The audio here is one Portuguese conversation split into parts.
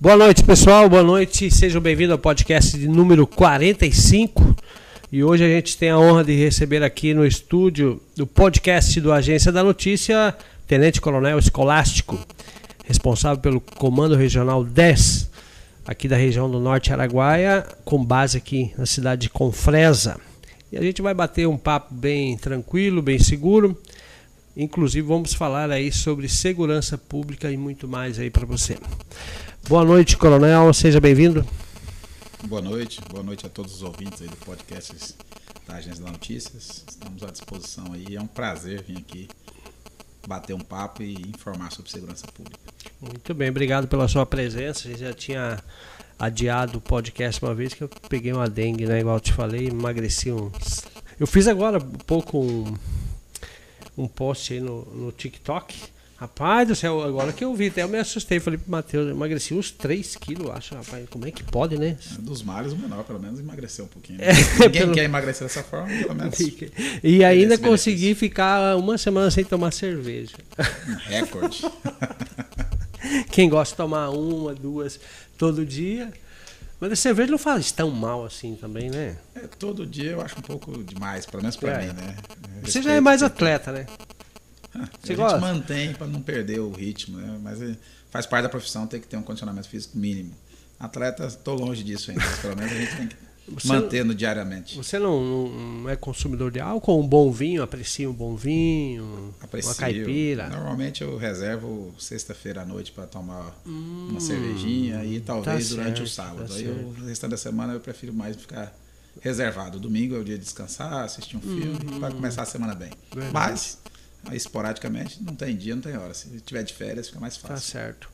Boa noite, pessoal. Boa noite. Sejam bem-vindos ao podcast de número 45. E hoje a gente tem a honra de receber aqui no estúdio do podcast do Agência da Notícia, Tenente Coronel Escolástico, responsável pelo Comando Regional 10, aqui da região do Norte Araguaia, com base aqui na cidade de Confresa. E a gente vai bater um papo bem tranquilo, bem seguro. Inclusive vamos falar aí sobre segurança pública e muito mais aí para você. Boa noite, Coronel. Seja bem-vindo. Boa noite, boa noite a todos os ouvintes aí do podcast da Agência da Notícias. Estamos à disposição aí. É um prazer vir aqui bater um papo e informar sobre segurança pública. Muito bem, obrigado pela sua presença. A gente já tinha adiado o podcast uma vez que eu peguei uma dengue, né? Igual eu te falei, emagreci uns. Eu fiz agora um pouco um, um post aí no, no TikTok Rapaz do céu, agora que eu vi, até eu me assustei. Falei pro Matheus, emagreci uns 3 quilos, acho, rapaz. Como é que pode, né? É, dos males, o menor, pelo menos, emagreceu um pouquinho. Né? É, Ninguém pelo... quer emagrecer dessa forma, pelo menos. E ainda consegui ficar uma semana sem tomar cerveja. recorde. Quem gosta de tomar uma, duas todo dia. Mas a cerveja não faz tão mal assim também, né? É, todo dia eu acho um pouco demais, pelo menos pra é. mim, né? Você já é mais atleta, né? Você a gosta? gente mantém para não perder o ritmo, né? mas é, faz parte da profissão ter que ter um condicionamento físico mínimo. Atleta, estou longe disso ainda, pelo menos a gente tem que você mantendo não, diariamente. Você não, não, é consumidor de álcool? Um bom vinho, aprecia um bom vinho? Aprecio. Uma caipira? Normalmente eu reservo sexta-feira à noite para tomar hum, uma cervejinha e talvez tá durante certo, o sábado. Tá Aí o restante da semana eu prefiro mais ficar reservado. Domingo é o dia de descansar, assistir um filme hum, para começar a semana bem. Verdade. Mas esporadicamente, não tem dia, não tem hora. Se tiver de férias, fica mais fácil. Tá certo.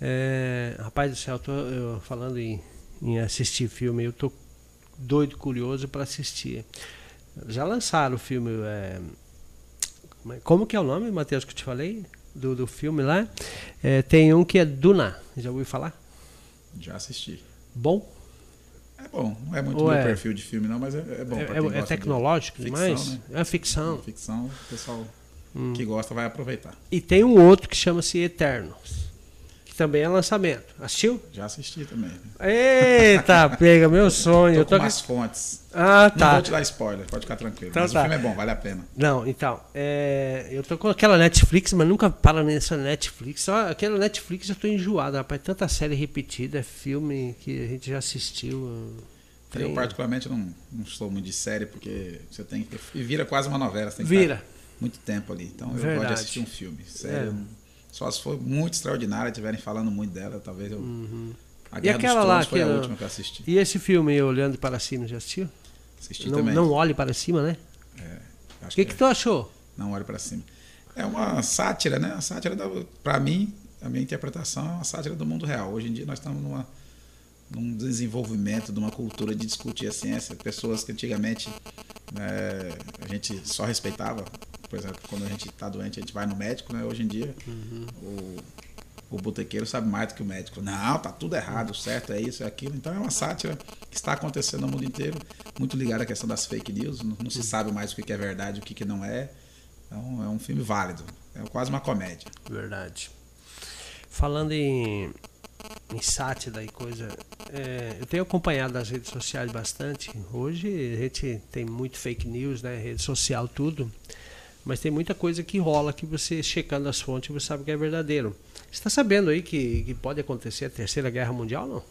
É, rapaz do céu, tô, eu, falando em, em, assistir filme, eu tô doido, curioso para assistir. Já lançaram o filme. É, é, como que é o nome, Matheus, que eu te falei? Do, do filme lá. É, tem um que é Duna. Já ouviu falar? Já assisti. Bom? É bom. Não é muito Ou meu é... perfil de filme, não, mas é, é bom. É, é tecnológico de demais? Né? É ficção. ficção, o pessoal hum. que gosta vai aproveitar. E tem um outro que chama-se Eternos. Que também é lançamento. Assistiu? Já assisti também. Eita, pega meu sonho. Tô eu tô com as fontes. Ah, tá. Não vou te dar spoiler, pode ficar tranquilo. Então, mas tá. o filme é bom, vale a pena. Não, então, é, eu tô com aquela Netflix, mas nunca para nessa Netflix. Só aquela Netflix eu tô enjoado, rapaz. Tanta série repetida, filme que a gente já assistiu. Eu particularmente não, não sou muito de série, porque você tem que. E vira quase uma novela. Você tem que vira muito tempo ali. Então Verdade. eu gosto de assistir um filme. Sério. É. Só se for muito extraordinária, estiverem falando muito dela, talvez eu. Uhum. A Guerra e aquela dos lá foi a última que eu assisti. E esse filme Olhando para Cima, já assistiu? Assisti não, também. Não olhe para cima, né? É. O que, que, que tu achou? Não olhe para cima. É uma sátira, né? A sátira, para mim, a minha interpretação é uma sátira do mundo real. Hoje em dia nós estamos numa num desenvolvimento de uma cultura de discutir a ciência. Pessoas que antigamente né, a gente só respeitava, por exemplo, quando a gente está doente, a gente vai no médico, né? Hoje em dia, uhum. o, o botequeiro sabe mais do que o médico. Não, tá tudo errado, certo é isso, é aquilo. Então é uma sátira que está acontecendo no mundo inteiro, muito ligada à questão das fake news. Não, não se uhum. sabe mais o que é verdade o que não é. Então é um filme válido. É quase uma comédia. Verdade. Falando em em sátira e coisa. É, eu tenho acompanhado as redes sociais bastante. Hoje a gente tem muito fake news, né? Rede social, tudo. Mas tem muita coisa que rola que você checando as fontes você sabe que é verdadeiro. Você está sabendo aí que, que pode acontecer a terceira guerra mundial, não?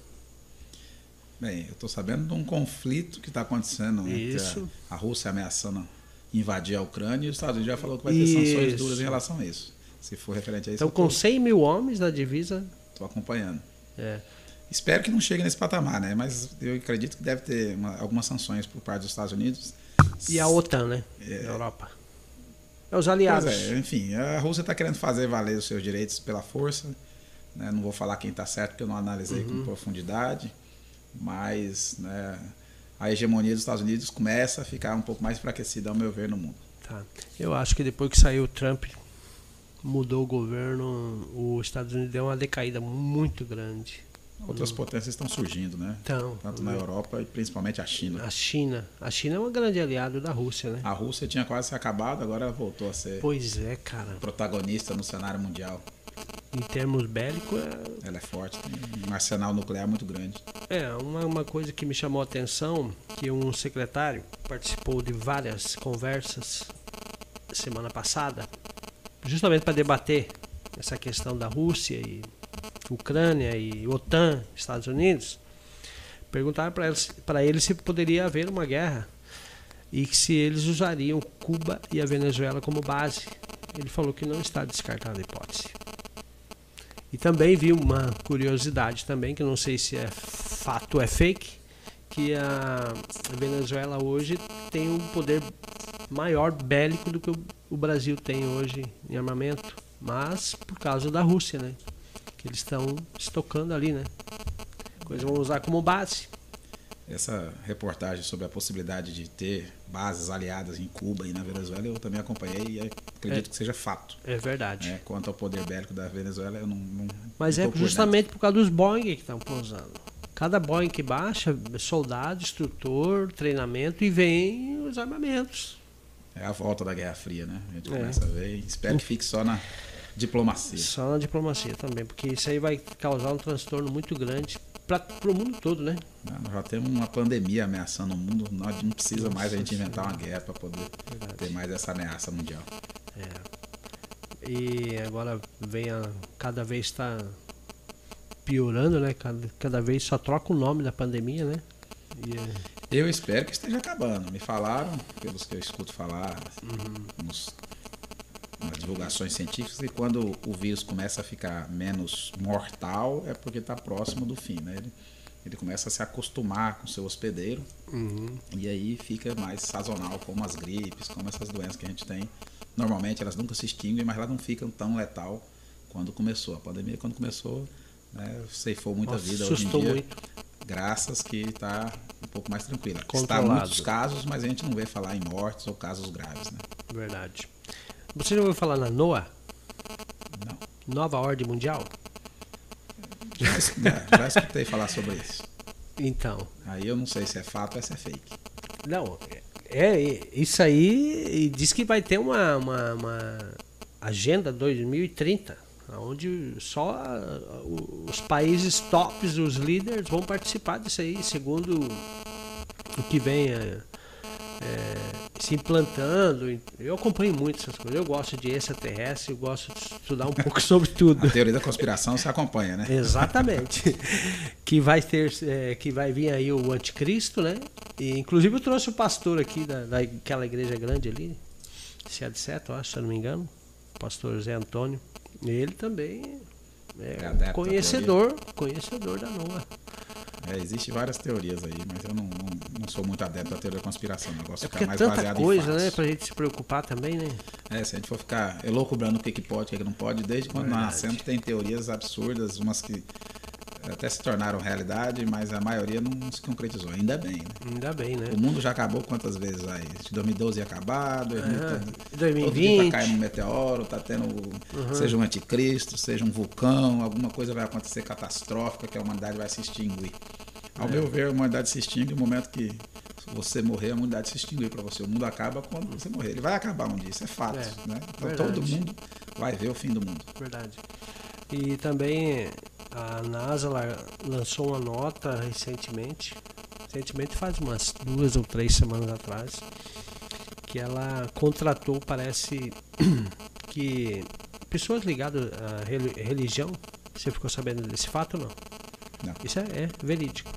Bem, eu estou sabendo de um conflito que está acontecendo Isso. entre a, a, Rússia ameaçando invadir a Ucrânia e os Estados Unidos já falou que vai ter isso. sanções duras em relação a isso. Se for referente a isso. Então, com tô... 100 mil homens da divisa. Estou acompanhando. É. Espero que não chegue nesse patamar, né? Mas eu acredito que deve ter uma, algumas sanções por parte dos Estados Unidos. E a OTAN, né? É, Europa. É os aliados. Pois é, enfim, a Rússia está querendo fazer valer os seus direitos pela força. Né? Não vou falar quem está certo, porque eu não analisei uhum. com profundidade. Mas né, a hegemonia dos Estados Unidos começa a ficar um pouco mais enfraquecida, ao meu ver, no mundo. Tá. Eu acho que depois que saiu o Trump, mudou o governo, os Estados Unidos deu uma decaída muito grande. Outras potências estão surgindo, né? Então, Tanto na Europa e principalmente a China. A China. A China é um grande aliado da Rússia, né? A Rússia tinha quase se acabado, agora ela voltou a ser. Pois é, cara. Protagonista no cenário mundial. em termos bélicos, é, Ela é forte, tem um arsenal nuclear muito grande. é uma, uma coisa que me chamou a atenção, que um secretário participou de várias conversas semana passada, justamente para debater essa questão da Rússia e Ucrânia e OTAN, Estados Unidos, perguntaram para eles, para ele se poderia haver uma guerra e se eles usariam Cuba e a Venezuela como base. Ele falou que não está descartada a hipótese. E também vi uma curiosidade também, que não sei se é fato ou é fake, que a Venezuela hoje tem um poder maior bélico do que o Brasil tem hoje em armamento, mas por causa da Rússia, né? Que eles estão estocando ali, né? Coisa vão usar como base. Essa reportagem sobre a possibilidade de ter bases aliadas em Cuba e na Venezuela eu também acompanhei e acredito É. que seja fato. É verdade. né? Quanto ao poder bélico da Venezuela, eu não. não Mas não é tô por justamente por causa dos Boeing que estão pousando. Cada Boeing que baixa, soldado, instrutor, treinamento e vem os armamentos. É a volta da Guerra Fria, né? A gente É. começa a ver. Espero que fique só na diplomacia. Só na diplomacia também, porque isso aí vai causar um transtorno muito grande para o mundo todo, né? Nós já temos uma pandemia ameaçando o mundo, nós não precisa Nossa mais a gente inventar uma guerra para poder Verdade. ter mais essa ameaça mundial. É. E agora vem a, cada vez está piorando, né? Cada, cada vez só troca o nome da pandemia, né? E, é, Eu espero que esteja acabando. Me falaram, pelos que eu escuto falar Uhum. nos, divulgações científicas, que quando o vírus começa a ficar menos mortal é porque está próximo do fim. Né? Ele, ele começa a se acostumar com o seu hospedeiro uhum. e aí fica mais sazonal, como as gripes, como essas doenças que a gente tem. Normalmente elas nunca se extinguem, mas elas não ficam tão letal quando começou. A pandemia, quando começou, né, ceifou muita Nossa, vida. Hoje em dia, muito. graças que está um pouco mais tranquila. Está muitos casos, mas a gente não vê falar em mortes ou casos graves, né? Verdade. Você já ouviu falar na NOAA? Não. Nova Ordem Mundial? Já, já- já escutei falar sobre isso. Então, Aí eu não sei se é fato ou se é fake. não, é, é isso aí diz que vai ter uma, uma, uma agenda 2030, onde só os países tops, os líderes, vão participar disso aí, segundo o que vem é, é, se implantando. Eu acompanho muito essas coisas, eu gosto de extraterrestre, eu gosto de estudar um pouco sobre tudo. A teoria da conspiração se acompanha, né? Exatamente. que vai ter, é, que vai vir aí o anticristo, né? E, inclusive eu trouxe o pastor aqui da, daquela igreja grande ali, se é de certo, acho, se eu não me engano, o pastor Zé Antônio. Ele também é, É conhecedor, conhecedor da Noa. É, Existem várias teorias aí, mas eu não, não, não sou muito adepto da teoria da conspiração. O negócio É fica é mais tanta baseado em coisa, fatos. né, pra gente se preocupar também, né? É, se a gente for ficar elocubrando o que, que pode, o que, que não pode, desde quando nós Verdade. nascemos tem teorias absurdas, umas que até se tornaram realidade, mas a maioria não se concretizou. Ainda bem, né? Ainda bem, né? O mundo já acabou quantas vezes aí? 2012 ia acabar, 2000, Aham. todo dia 2020. tá caindo um meteoro, tá tendo, seja um anticristo, seja um vulcão, alguma coisa vai acontecer catastrófica que a humanidade vai se extinguir. Ao É. meu ver, a humanidade se extingue no momento que você morrer, a humanidade se extinguir para você. O mundo acaba quando você morrer. Ele vai acabar um dia, isso é fato. É, né? Então verdade. todo mundo vai ver o fim do mundo. Verdade. E também a NASA la- lançou uma nota recentemente, recentemente faz umas duas ou três semanas atrás, que ela contratou, parece que pessoas ligadas à reli- religião, você ficou sabendo desse fato ou não? Não. Isso é, é verídico.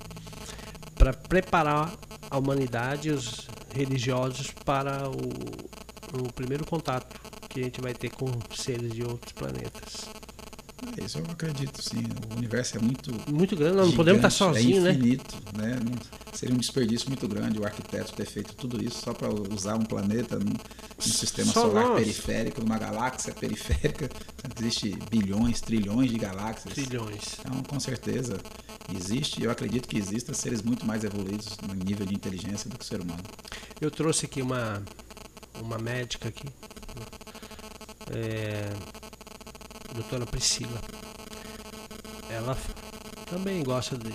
Para preparar a humanidade, os religiosos, para o, o primeiro contato que a gente vai ter com seres de outros planetas. Isso eu acredito, sim. O universo é muito. Muito grande, nós não podemos estar gigante, sozinhos, é né? infinito, né? Não- seria um desperdício muito grande o arquiteto ter feito tudo isso só para usar um planeta num, num sistema Só solar nós. periférico, numa galáxia periférica. Existe bilhões, trilhões de galáxias. Trilhões. Então, com certeza, existe, eu acredito que exista seres muito mais evoluídos no nível de inteligência do que o ser humano. Eu trouxe aqui uma, uma médica aqui, é, doutora Priscila. Ela também gosta de-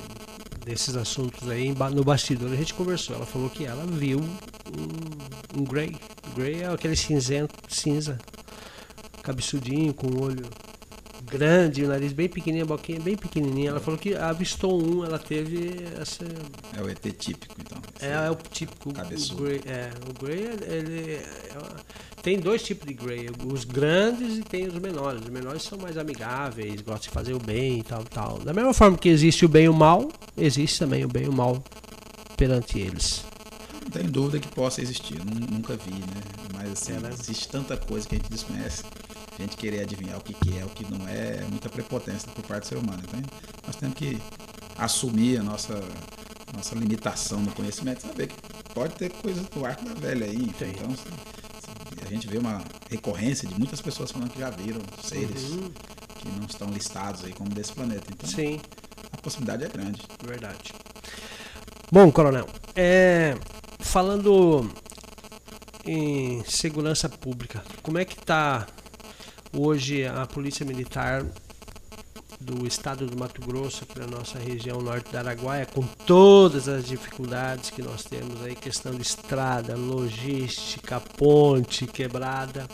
desses assuntos aí. No bastidor a gente conversou. Ela falou que ela viu um, um Grey. Grey é aquele cinzento, cinza, cabeçudinho, com o olho grande, o nariz bem pequenininho, a boquinha bem pequenininha. Ela falou que avistou um, ela teve essa. É o ET típico, então. É, é o típico. Cabeçudo. O Grey, é, o Grey, ele. Tem dois tipos de Grey, os grandes e tem os menores. Os menores são mais amigáveis, gostam de fazer o bem e tal, tal. Da mesma forma que existe o bem e o mal, existe também o bem e o mal perante eles. Não tem dúvida que possa existir, nunca vi, né? Mas assim, É, né? existe tanta coisa que a gente desconhece. A gente querer adivinhar o que, que é, o que não é, é muita prepotência por parte do ser humano. Então nós temos que assumir a nossa, nossa limitação no conhecimento, saber que pode ter coisas do arco da velha aí. Então se- se a gente vê uma recorrência de muitas pessoas falando que já viram seres Uhum. que não estão listados aí como desse planeta. Então Sim. a possibilidade é grande. Verdade. Bom, coronel, é, falando em segurança pública, como é que está hoje a Polícia Militar do estado do Mato Grosso, aqui na nossa região norte da Araguaia, com todas as dificuldades que nós temos aí, questão de estrada, logística, ponte quebrada.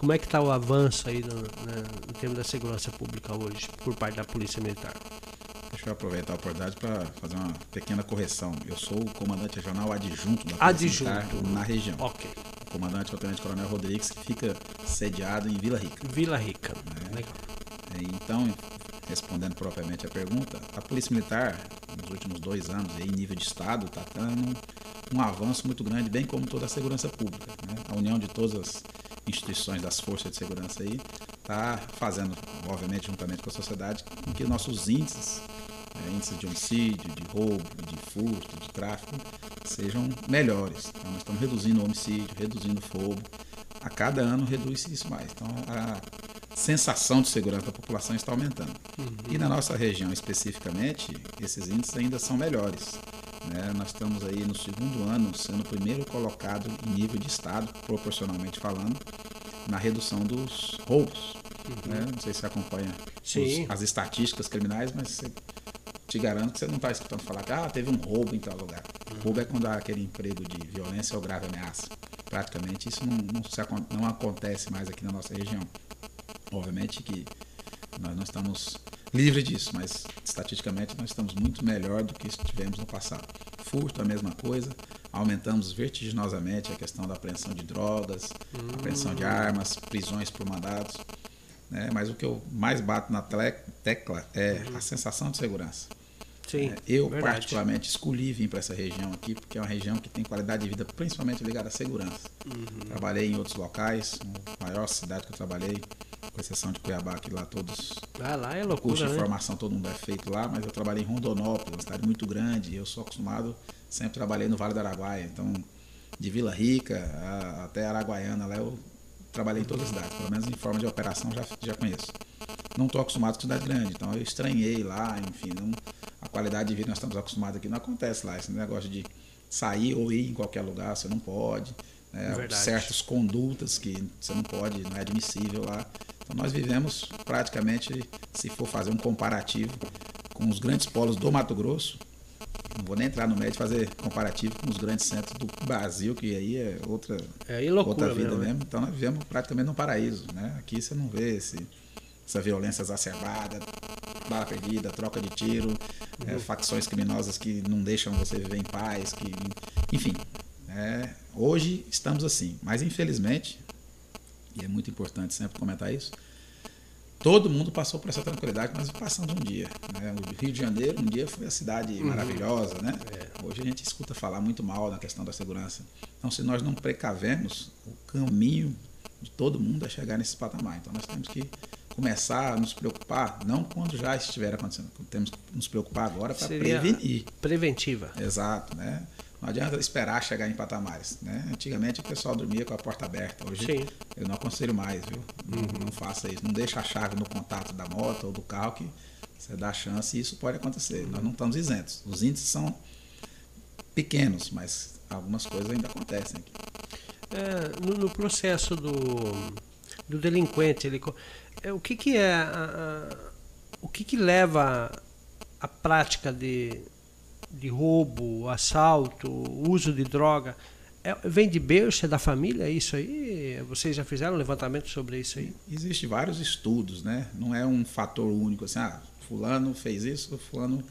Como é que está o avanço aí no, na- no termo da segurança pública hoje, por parte da Polícia Militar? Deixa eu aproveitar a oportunidade para fazer uma pequena correção. Eu sou o comandante regional adjunto da Polícia Adjunto. Militar na região. Ok. O comandante é o Tenente Coronel Rodrigues, que fica sediado em Vila Rica. Vila Rica. Legal. É, Então, respondendo propriamente a pergunta, a Polícia Militar, nos últimos dois anos, aí, em nível de Estado, está tendo um avanço muito grande, bem como toda a segurança pública. né? A união de todas as instituições das forças de segurança aí está fazendo, obviamente, juntamente com a sociedade, com que nossos índices, né, índices de homicídio, de roubo, de furto, de tráfico, sejam melhores. Então, nós estamos reduzindo o homicídio, reduzindo o roubo. A cada ano reduz isso mais. Então, a sensação de segurança da população está aumentando. E na nossa região especificamente, esses índices ainda são melhores. né? Nós estamos aí no segundo ano sendo o primeiro colocado em nível de estado, proporcionalmente falando, na redução dos roubos. né? Não sei se você acompanha os- as estatísticas criminais, mas você- te garanto que você não está escutando falar que ah, teve um roubo em tal lugar. Roubo é quando há aquele emprego de violência ou grave ameaça. Praticamente isso não, não, se não acontece mais aqui na nossa região. Obviamente que nós não estamos livres disso, mas estatisticamente nós estamos muito melhor do que estivemos no passado. Furto, a mesma coisa. Aumentamos vertiginosamente a questão da apreensão de drogas, apreensão de armas, prisões por mandados. né? Mas o que eu mais bato na tecla é a sensação de segurança. Sim. É, Eu, verdade. particularmente, escolhi vir para essa região aqui, porque é uma região que tem qualidade de vida principalmente ligada à segurança. Uhum. Trabalhei em outros locais, a maior cidade que eu trabalhei, com exceção de Cuiabá, que lá todos Ah, lá é curso loucura, de né? formação todo mundo é feito lá, mas eu trabalhei em Rondonópolis, uma cidade muito grande, e eu sou acostumado, sempre trabalhei no Vale do Araguaia, então de Vila Rica a- até Araguaiana, lá eu trabalhei em todas as cidades, pelo menos em forma de operação já, já conheço. Não estou acostumado com cidade grande, então eu estranhei lá, enfim, não, a qualidade de vida nós estamos acostumados aqui não acontece lá, esse negócio de sair ou ir em qualquer lugar, você não pode, né, certas condutas que você não pode, não é admissível lá. Então nós vivemos praticamente, se for fazer um comparativo com os grandes polos do Mato Grosso, não vou nem entrar no médio e fazer comparativo com os grandes centros do Brasil, que aí é outra, É outra vida mesmo, né? mesmo. Então nós vivemos praticamente num paraíso. Né? Aqui você não vê esse, essa violência exacerbada, bala perdida, troca de tiro, Uhum. é, facções criminosas que não deixam você viver em paz, que, enfim. é, hoje estamos assim, mas infelizmente, e é muito importante sempre comentar isso, todo mundo passou por essa tranquilidade que nós passamos um dia. Né? O Rio de Janeiro, um dia foi a cidade maravilhosa, né? Hoje a gente escuta falar muito mal na questão da segurança. Então, se nós não precavemos, o caminho de todo mundo é chegar nesse patamar. Então, nós temos que começar a nos preocupar, não quando já estiver acontecendo, temos que nos preocupar agora para prevenir. Preventiva. Exato, né? Não adianta esperar chegar em patamares, né? Antigamente o pessoal dormia com a porta aberta, hoje Sim. eu não aconselho mais, viu? Não, não faça isso, não deixa a chave no contato da moto ou do carro que você dá chance e isso pode acontecer. Nós não estamos isentos. Os índices são pequenos, mas algumas coisas ainda acontecem aqui. É, no, no processo do, do delinquente, ele, é, o que, que é a- a- o que, que leva a prática de, de roubo, assalto, uso de droga? é, vem de berço, é da família, é isso aí? Vocês já fizeram um levantamento sobre isso aí? Existem vários estudos, né? Não é um fator único, assim, ah, fulano fez isso, fulano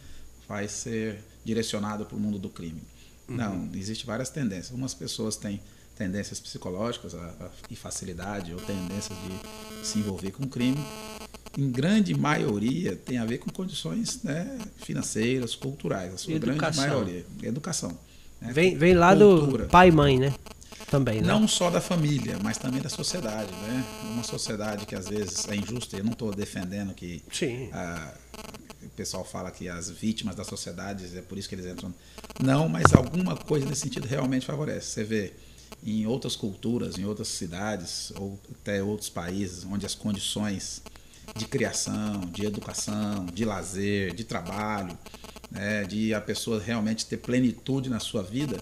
vai ser direcionado para o mundo do crime. Uhum. Não, existem várias tendências. Algumas pessoas têm tendências psicológicas a, a, e facilidade ou tendências de se envolver com crime. Em grande maioria tem a ver com condições né, financeiras, culturais, a sua educação. grande maioria. Educação. Né? Vem, vem lá Cultura. do pai e mãe, né? Também, né? Não só da família, mas também da sociedade, né? Uma sociedade que às vezes é injusta. Eu não estou defendendo que Sim. A, o pessoal fala que as vítimas da sociedade é por isso que eles entram. Não, mas alguma coisa nesse sentido realmente favorece. Você vê em outras culturas, em outras cidades ou até outros países onde as condições de criação, de educação, de lazer, de trabalho, né, de a pessoa realmente ter plenitude na sua vida,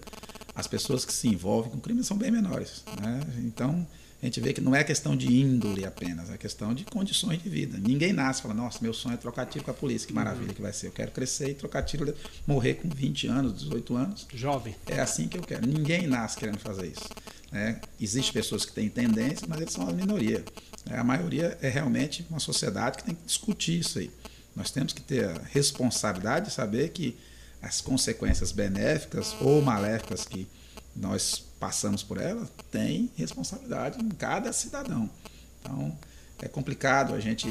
as pessoas que se envolvem com crime são bem menores. Né? Então, a gente vê que não é questão de índole apenas, é questão de condições de vida. Ninguém nasce e fala, nossa, meu sonho é trocar tiro com a polícia, que maravilha que vai ser. Eu quero crescer e trocar tiro, morrer com 20 anos, 18 anos. Jovem. É assim que eu quero. Ninguém nasce querendo fazer isso. Né? Existem pessoas que têm tendência, mas eles são a minoria. É, a maioria é realmente uma sociedade que tem que discutir isso aí. Nós temos que ter a responsabilidade de saber que as consequências benéficas ou maléficas que nós passamos por ela tem responsabilidade em cada cidadão. Então é complicado a gente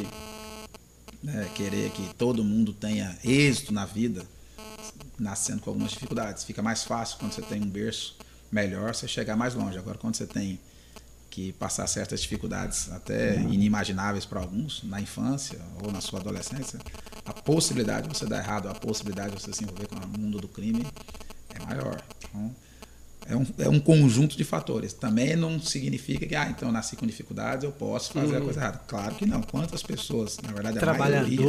né, querer que todo mundo tenha êxito na vida, nascendo com algumas dificuldades. Fica mais fácil quando você tem um berço melhor, você chegar mais longe. Agora, quando você tem que passar certas dificuldades até inimagináveis para alguns na infância ou na sua adolescência, a possibilidade de você dar errado, a possibilidade de você se envolver com o mundo do crime é maior. Então, é um, é um conjunto de fatores. Também não significa que, ah, então eu nasci com dificuldades, eu posso fazer uhum. a coisa errada. Claro que não. Quantas pessoas, na verdade, a maioria,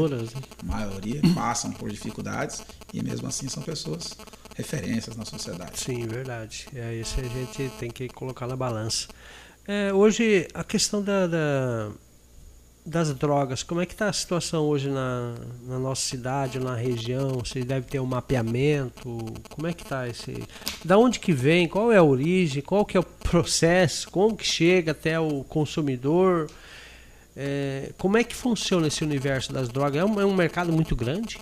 a maioria passam por dificuldades e mesmo assim são pessoas referências na sociedade. Sim, verdade. É isso a gente tem que colocar na balança. É, hoje, a questão da, da, das drogas, como é que está a situação hoje na, na nossa cidade, na região? Você deve ter um mapeamento? Como é que está esse... Da onde que vem? Qual é a origem? Qual que é o processo? Como que chega até o consumidor? É, como é que funciona esse universo das drogas? É um, é um mercado muito grande?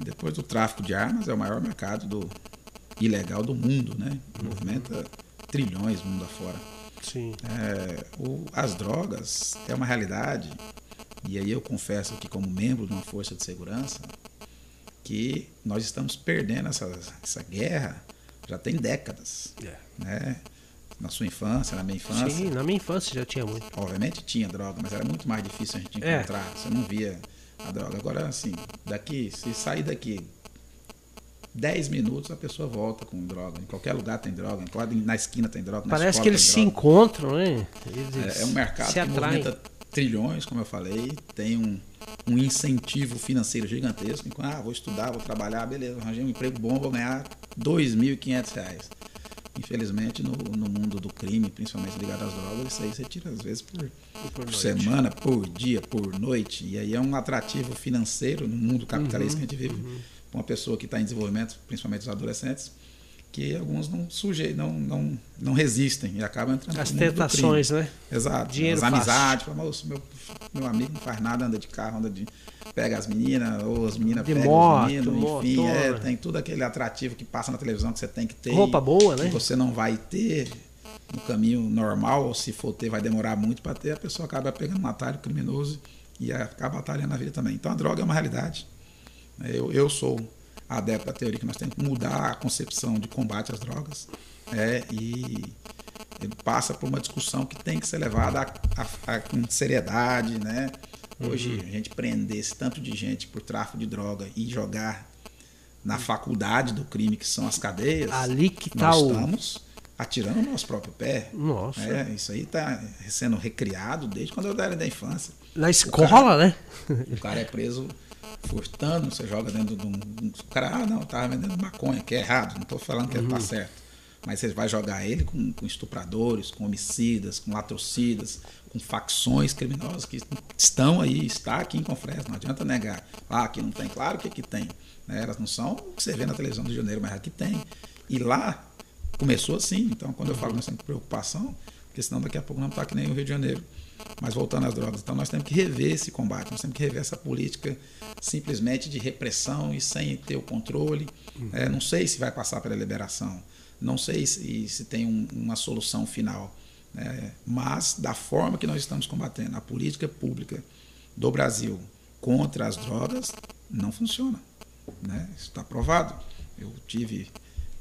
Depois do tráfico de armas, é o maior mercado do, ilegal do mundo, né? Movimenta trilhões mundo afora. Sim. É, o, as drogas é uma realidade, e aí eu confesso que, como membro de uma força de segurança, que nós estamos perdendo essa, essa guerra já tem décadas. É. Né? Na sua infância, na minha infância. Sim, na minha infância já tinha muito. Obviamente tinha droga, mas era muito mais difícil a gente é. encontrar. É. Você não via a droga. Agora, assim, daqui, se sair daqui 10 minutos a pessoa volta com droga. Em qualquer lugar tem droga, na esquina tem droga. Parece que eles se encontram, né? É, é um mercado que movimenta trilhões, como eu falei, tem um, um incentivo financeiro gigantesco. Então, ah, vou estudar, vou trabalhar, beleza, arranjei um emprego bom, vou ganhar R$ 2.500. Infelizmente, no, no mundo do crime, principalmente ligado às drogas, isso aí você tira às vezes por, por, por semana, por dia, por noite. E aí é um atrativo financeiro no mundo capitalista uhum, que a gente vive. Uhum uma pessoa que está em desenvolvimento, principalmente os adolescentes, que alguns não sujeitam, não, não, não resistem e acabam entrando As tentações, né? Exato. Dinheiro as amizades, fala, meu, meu amigo não faz nada, anda de carro, anda de. pega as meninas, ou as meninas de pegam moto, os meninos, enfim, é, tem tudo aquele atrativo que passa na televisão que você tem que ter. Roupa boa, né? Que você não vai ter no caminho normal, ou se for ter, vai demorar muito para ter, a pessoa acaba pegando um atalho criminoso e acaba atalhando a vida também. Então a droga é uma realidade eu, eu sou adepto da teoria que nós temos que mudar a concepção de combate às drogas é, e passa por uma discussão que tem que ser levada a, a, a, com seriedade, né? Hoje uhum. a gente prender esse tanto de gente por tráfico de droga e jogar na faculdade do crime que são as cadeias. Ali que tá nós o... estamos atirando no nosso próprio pé. Nossa. É, isso aí está sendo recriado desde quando eu era da infância. Na escola, cara, né? O cara é preso furtando, você joga dentro de um. O cara, ah, não, estava vendendo maconha, que é errado, não estou falando que tá uhum. está certo. Mas você vai jogar ele com, com, estupradores, com homicidas, com latrocidas, com facções criminosas que estão aí, está aqui em Confresa, não adianta negar. Ah, aqui não tem, claro que aqui tem. Né? Elas não são o que você vê na televisão do Rio de Janeiro, mas aqui tem. E lá começou assim. Então, quando eu falo nós temos preocupação, porque senão daqui a pouco não está que nem o Rio de Janeiro. Mas voltando às drogas, então nós temos que rever esse combate, nós temos que rever essa política simplesmente de repressão e sem ter o controle. Uhum. É, não sei se vai passar pela liberação, não sei se, se tem um, uma solução final, né? mas da forma que nós estamos combatendo a política pública do Brasil contra as drogas, não funciona. Né? Isso está provado. Eu tive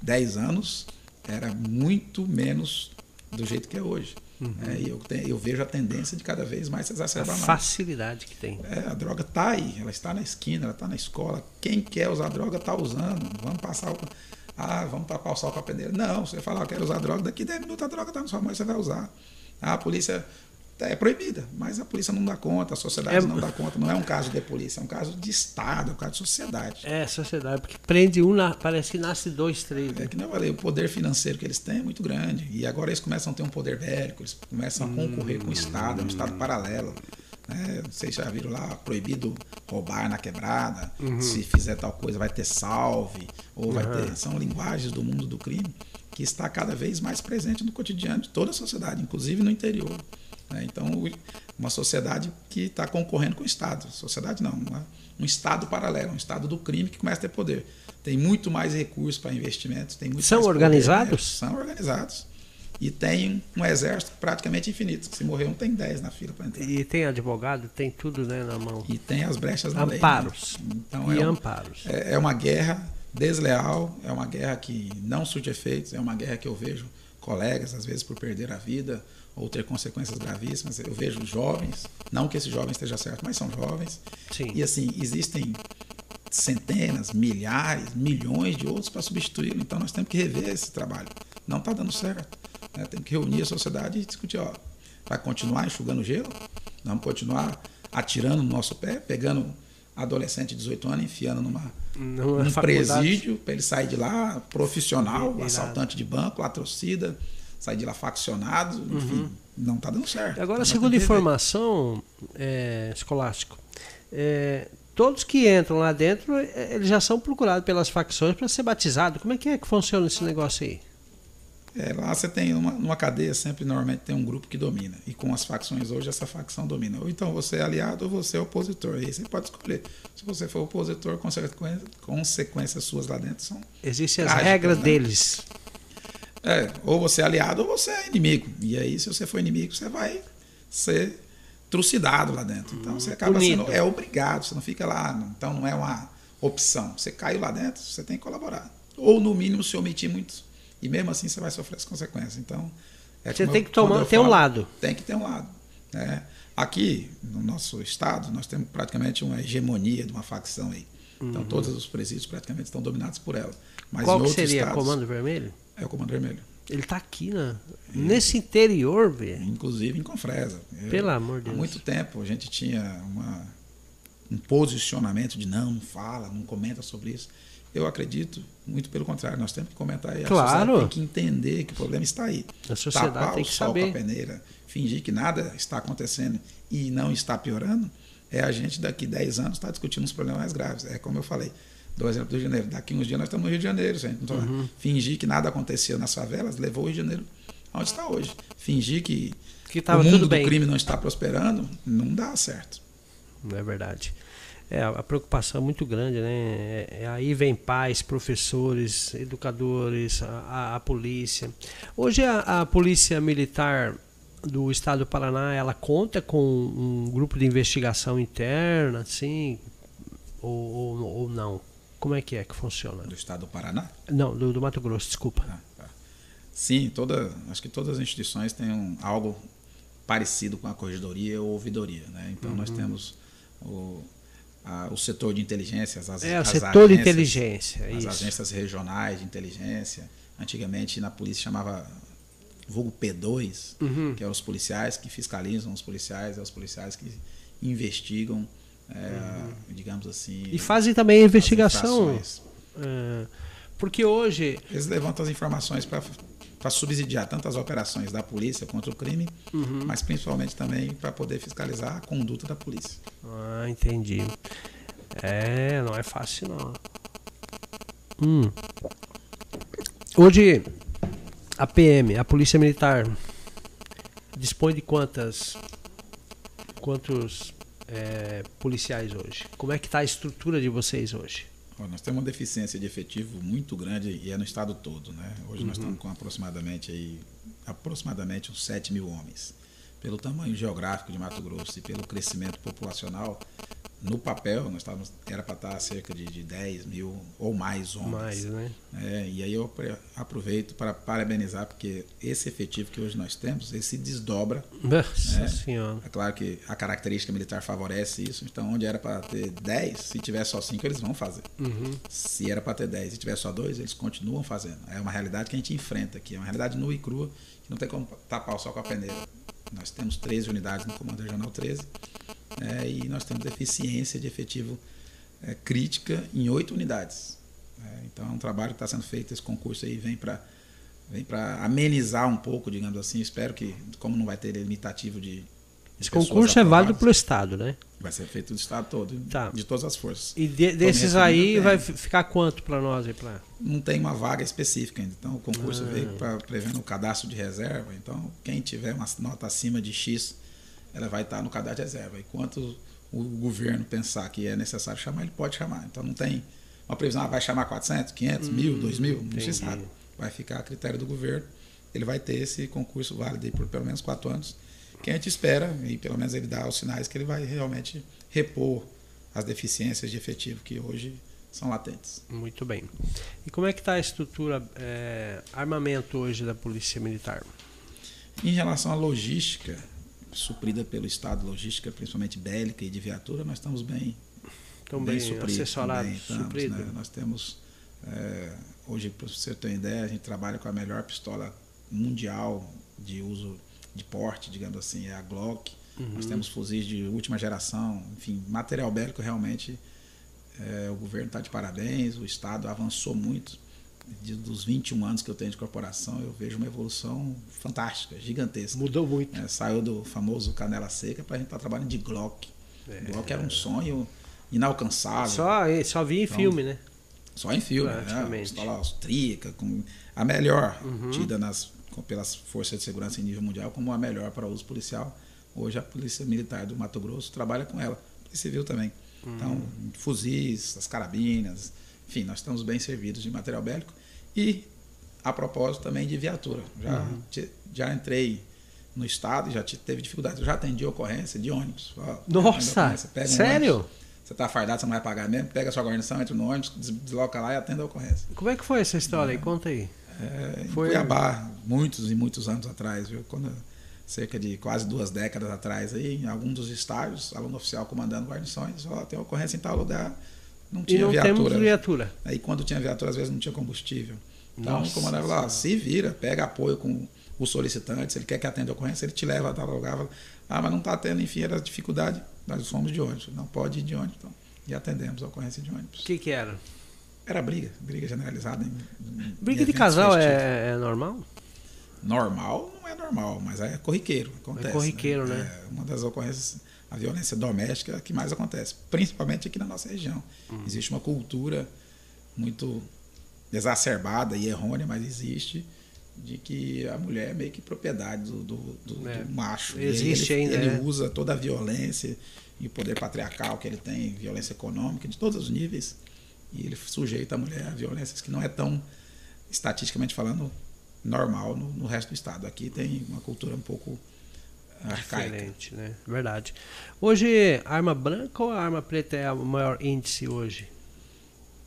10 anos, era muito menos do jeito que é hoje. Uhum. É, e eu, tenho, eu, vejo a tendência de cada vez mais se exacerbar a facilidade que tem. É, a droga está aí, ela está na esquina, ela está na escola. Quem quer usar droga está usando. Vamos passar o. Ah, vamos tapar o sol com a peneira. Não, você fala, eu quero usar droga, daqui 10 minutos a droga está na sua mão você vai usar. Ah, a polícia é proibida, mas a polícia não dá conta, a sociedade é... não dá conta. Não é um caso de polícia, é um caso de Estado, é um caso de sociedade. É, sociedade, porque prende um, parece que nasce dois, três. Né? É que não falei, o poder financeiro que eles têm é muito grande. E agora eles começam a ter um poder bélico, eles começam a concorrer hum, com o Estado, é um Estado paralelo. Né? Vocês já viram lá, proibido roubar na quebrada, uhum. se fizer tal coisa vai ter salve, ou vai uhum. ter. São linguagens do mundo do crime que está cada vez mais presente no cotidiano de toda a sociedade, inclusive no interior. Né? Então, uma sociedade que está concorrendo com o Estado. Sociedade não, um Estado paralelo, um Estado do crime que começa a ter poder. Tem muito mais recursos para investimentos. Tem muito São organizados? Poder, né? São organizados. E tem um exército praticamente infinito. Se morrer um, tem 10 na fila para entrar. E tem advogado, tem tudo né, na mão. E tem as brechas na amparos. lei. Né? Então, e é amparos. É, é uma guerra desleal, é uma guerra que não surte efeitos, é uma guerra que eu vejo colegas, às vezes por perder a vida, ou ter consequências gravíssimas. Eu vejo jovens, não que esses jovens esteja certo, mas são jovens. Sim. E assim, existem centenas, milhares, milhões de outros para substituí-lo. Então nós temos que rever esse trabalho. Não está dando certo. Né? Temos que reunir a sociedade e discutir, ó, vai continuar enxugando gelo? Vamos continuar atirando no nosso pé, pegando adolescente de 18 anos, enfiando numa, num presídio para ele sair de lá profissional, assaltante de banco, latrocida sair de lá faccionado, enfim, uhum. não está dando certo. Agora, segundo informação, é, escolástico, é, todos que entram lá dentro, é, eles já são procurados pelas facções para ser batizados. Como é que é que funciona esse negócio aí? É, lá você tem uma, cadeia, sempre normalmente tem um grupo que domina. E com as facções hoje, essa facção domina. Ou então você é aliado ou você é opositor. Aí você pode escolher. Se você for opositor, consequências, consequências suas lá dentro são. Existem as regras né? deles. É, ou você é aliado ou você é inimigo. E aí, se você for inimigo, você vai ser trucidado lá dentro. Então você acaba Bonito. sendo. É obrigado, você não fica lá. Então não é uma opção. Você caiu lá dentro, você tem que colaborar. Ou no mínimo se omitir muito. E mesmo assim você vai sofrer as consequências. Então. É você tem que tomar, ter um lado. Tem que ter um lado. Né? Aqui, no nosso estado, nós temos praticamente uma hegemonia de uma facção aí. Então, uhum. todos os presídios praticamente estão dominados por ela. Mas Qual seria? Estados, Comando Vermelho? É o Comando Vermelho. Ele está aqui, né? nesse interior, velho. Inclusive em Confresa. Pelo amor de Deus. Há muito tempo a gente tinha uma, um posicionamento de não, não fala, não comenta sobre isso. Eu acredito, muito pelo contrário, nós temos que comentar e claro. a tem que entender que o problema está aí. A sociedade Tapar tem que o sol saber. Com a peneira, fingir que nada está acontecendo e não está piorando, é a gente daqui 10 anos estar tá discutindo uns problemas mais graves. É como eu falei, do exemplo do Rio de Janeiro. Daqui uns dias nós estamos no Rio de Janeiro. Gente. Então, uhum. Fingir que nada acontecia nas favelas levou o Rio de Janeiro onde está hoje. Fingir que, que o mundo do bem. crime não está prosperando não dá certo. Não é verdade. É, a preocupação é muito grande, né? É, é, aí vem pais, professores, educadores, a, a polícia. Hoje a, a, polícia militar do estado do Paraná, ela conta com um grupo de investigação interna, assim, ou, ou, ou não? Como é que é que funciona? Do estado do Paraná? Não, do, do Mato Grosso, desculpa. Ah, tá. Sim, toda, acho que todas as instituições têm um, algo parecido com a corregedoria ou ouvidoria. Né? Então, uhum. nós temos o, a, o setor de inteligência, as, é, as o setor agências, de inteligência, as isso. agências regionais de inteligência. Antigamente, na polícia, chamava vulgo P2, uhum. que é os policiais que fiscalizam os policiais, é os policiais que investigam é, digamos assim. E fazem também a investigação. É, porque hoje. Eles levantam as informações para para subsidiar tantas operações da polícia contra o crime, uhum. mas principalmente também para poder fiscalizar a conduta da polícia. Ah, entendi. É, não é fácil não. Hum. Hoje, a PM, a Polícia Militar, dispõe de quantas quantos é, policiais hoje? Como é que está a estrutura de vocês hoje? nós temos uma deficiência de efetivo muito grande e é no estado todo, né? Hoje uhum. nós estamos com aproximadamente aí aproximadamente uns 7 mil homens. Pelo tamanho geográfico de Mato Grosso e pelo crescimento populacional, no papel, nós estávamos, era para estar cerca de, de 10 mil ou mais homens. Mais, né? É, e aí eu aproveito para parabenizar, porque esse efetivo que hoje nós temos, ele se desdobra. Nossa né? Senhora. É claro que a característica militar favorece isso, então onde era para ter 10, se tiver só 5, eles vão fazer. Uhum. Se era para ter 10 e tiver só 2, eles continuam fazendo. É uma realidade que a gente enfrenta aqui, é uma realidade nua e crua, que não tem como tapar o sol com a peneira. Nós temos 13 unidades no Comando Regional 13 é, e nós temos deficiência de efetivo é, crítica em oito unidades. É, então é um trabalho que está sendo feito, esse concurso aí vem para vem para amenizar um pouco, digamos assim. Espero que, como não vai ter limitativo de. Esse concurso é válido para o Estado, né? Vai ser feito do Estado todo, tá. de todas as forças. E de, desses aí vai ficar quanto para nós aí? Pra... Não tem uma vaga específica ainda. Então o concurso ah. veio para prevendo o cadastro de reserva. Então quem tiver uma nota acima de X ela vai estar no cadastro de reserva. Enquanto o governo pensar que é necessário chamar, ele pode chamar. Então não tem uma previsão, ah, vai chamar 400, 500, hum, 1000, 2000, não se sabe. Vai ficar a critério do governo. Ele vai ter esse concurso válido por pelo menos quatro anos, que a gente espera, e pelo menos ele dá os sinais que ele vai realmente repor as deficiências de efetivo que hoje são latentes. Muito bem. E como é que está a estrutura, é, armamento hoje da Polícia Militar? Em relação à logística, suprida pelo Estado, logística, principalmente bélica e de viatura, nós estamos bem, Estão bem, bem supridos. Assessorados, estamos, suprido. né? Nós temos, é, hoje, para você ter uma ideia, a gente trabalha com a melhor pistola mundial de uso de porte, digamos assim, é a Glock. Uhum. Nós temos fuzis de última geração, enfim, material bélico realmente é, o governo está de parabéns, o Estado avançou muito de, dos 21 anos que eu tenho de corporação, eu vejo uma evolução fantástica, gigantesca. Mudou muito. É, saiu do famoso canela seca para a gente estar tá trabalhando de Glock. É, Glock era um sonho inalcançável. Só, só via em então, filme, né? Só em filme, né? Pistola austríaca, com a melhor, uhum. tida nas, pelas forças de segurança em nível mundial como a melhor para uso policial. Hoje a Polícia Militar do Mato Grosso trabalha com ela, Polícia Civil também. Uhum. Então, fuzis, as carabinas, enfim, nós estamos bem servidos de material bélico e, a propósito, também de viatura. Já, uhum. te, já entrei no estado e já teve dificuldade. Eu já atendi ocorrência de ônibus. Nossa! sério? ônibus, você está fardado, você não vai pagar mesmo, pega a sua guarnição, entra no ônibus, desloca lá e atende a ocorrência. Como é que foi essa história é, aí? Conta aí. É, foi... Em Cuiabá, muitos e muitos anos atrás, viu? Quando, cerca de quase duas décadas atrás, aí, em algum dos estágios, aluno oficial comandando guarnições, ó, tem ocorrência em tal lugar, não tinha e não viatura. Temos viatura. Aí quando tinha viatura, às vezes não tinha combustível. Então Nossa, o comandante lá, se vira, pega apoio com o solicitante, se ele quer que atenda a ocorrência, ele te leva a tal lugar. Ah, mas não está tendo, enfim, era dificuldade. Nós fomos de ônibus. Não pode ir de ônibus, então. E atendemos a ocorrência de ônibus. O que, que era? Era briga, briga generalizada. Em, em briga de casal é, é, normal? Normal não é normal, mas é corriqueiro. Acontece, é corriqueiro, né? né? É uma das ocorrências a violência doméstica que mais acontece, principalmente aqui na nossa região. Uhum. Existe uma cultura muito exacerbada e errônea, mas existe, de que a mulher é meio que propriedade do, do, do, é. do macho. Existe ele, ainda. Ele é. usa toda a violência e o poder patriarcal que ele tem, violência econômica, de todos os níveis, e ele sujeita a mulher a violências que não é tão, estatisticamente falando, normal no, no resto do Estado. Aqui tem uma cultura um pouco arcaica. Diferente, né? Verdade. Hoje, arma branca ou arma preta é o maior índice hoje?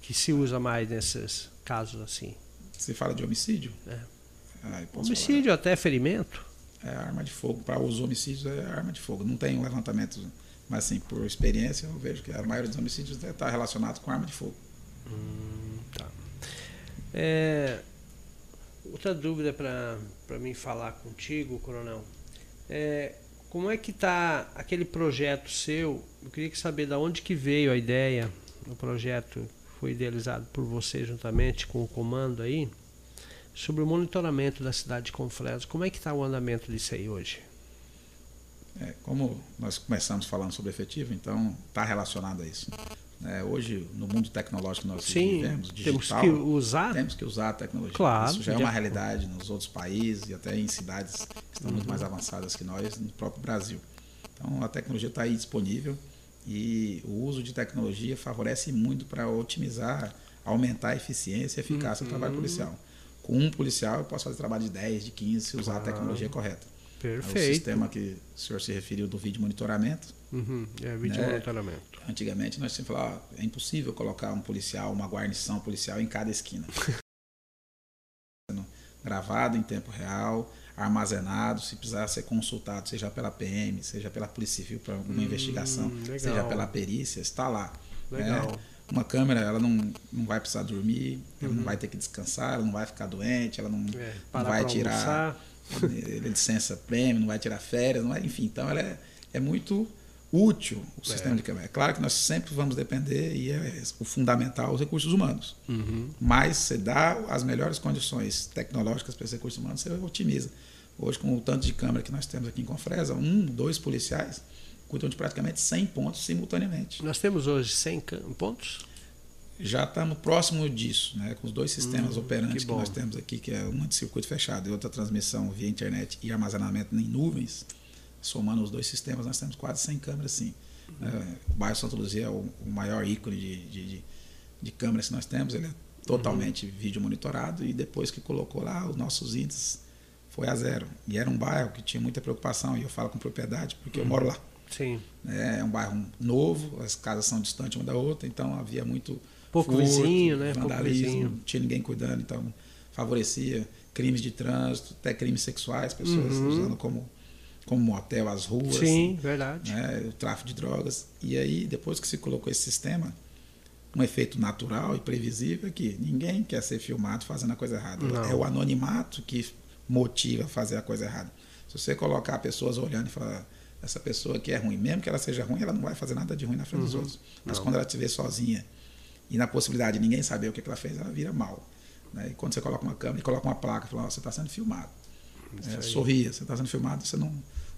Que se usa mais nesses casos assim? Você fala de homicídio? É. Ah, homicídio, falar. até ferimento? É arma de fogo. Para os homicídios é arma de fogo. Não tem um levantamento, mas assim, por experiência, eu vejo que a maioria dos homicídios está relacionado com arma de fogo. Hum, tá. É, outra dúvida para mim falar contigo, Coronel. É, como é que está aquele projeto seu? Eu queria saber de onde que veio a ideia, o projeto foi idealizado por você juntamente com o comando aí, sobre o monitoramento da cidade de Confresa. Como é que está o andamento disso aí hoje? É, como nós começamos falando sobre efetivo, então está relacionado a isso. É, hoje, no mundo tecnológico que nós Sim, vivemos, temos digital, que usar. temos que usar a tecnologia. Claro, Isso já é uma realidade nos outros países e até em cidades que estão muito Uhum. mais avançadas que nós, no próprio Brasil. Então, a tecnologia está aí disponível e o uso de tecnologia favorece muito para otimizar, aumentar a eficiência e eficácia do Uhum. trabalho policial. Com um policial, eu posso fazer trabalho de 10, de 15, se usar a tecnologia correta. É o Perfeito. sistema que o senhor se referiu do vídeo monitoramento, Uhum, é vídeo Né? monitoramento. Antigamente nós sempre falávamos, ó, é impossível colocar um policial, uma guarnição policial em cada esquina. Gravado em tempo real, armazenado, se precisar ser consultado, seja pela PM, seja pela Polícia Civil para alguma Hum, investigação, legal. seja pela perícia, está lá. Legal. né? Uma câmera, ela não, não vai precisar dormir, ela Uhum. não vai ter que descansar, ela não vai ficar doente, ela não, É, não vai tirar licença prêmio, não vai tirar férias, não vai, enfim, então ela é, é muito útil o sistema de câmera. É claro que nós sempre vamos depender, e é o fundamental, os recursos humanos. Uhum. Mas você dá as melhores condições tecnológicas para esses recursos humanos, você otimiza. Hoje, com o tanto de câmera que nós temos aqui em Confresa, um, dois policiais cuidam de praticamente 100 pontos simultaneamente. Nós temos hoje 100 cam- pontos? Já estamos próximo disso, né? com os dois sistemas Hum, operantes que que, nós temos aqui, que é uma de circuito fechado e outra transmissão via internet e armazenamento em nuvens. Somando os dois sistemas, nós temos quase 100 câmeras, sim. Uhum. É, o bairro Santa Luzia é o, o maior ícone de, de, de, de câmeras que nós temos. Ele é totalmente Uhum. vídeo monitorado e depois que colocou lá, os nossos índices foi a zero. E era um bairro que tinha muita preocupação, e eu falo com propriedade porque Uhum. eu moro lá. Sim. É um bairro novo, as casas são distantes uma da outra, então havia muito Pouco furto, vizinho, né? Pouco vandalismo, vizinho. não tinha ninguém cuidando, então favorecia crimes de trânsito, até crimes sexuais, pessoas Uhum. usando como, como motel as ruas, Sim, verdade. né, o tráfico de drogas. E aí, depois que se colocou esse sistema, um efeito natural e previsível é que ninguém quer ser filmado fazendo a coisa errada. Não. É o anonimato que motiva a fazer a coisa errada. Se você colocar pessoas olhando e falar, essa pessoa aqui é ruim, mesmo que ela seja ruim, ela não vai fazer nada de ruim na frente dos Uhum. outros. Mas Não. quando ela estiver sozinha e na possibilidade de ninguém saber o que que ela fez, ela vira mal. Né? E quando você coloca uma câmera e coloca uma placa, fala, ó, você está sendo filmado. É, sorria, você está sendo filmado, você não,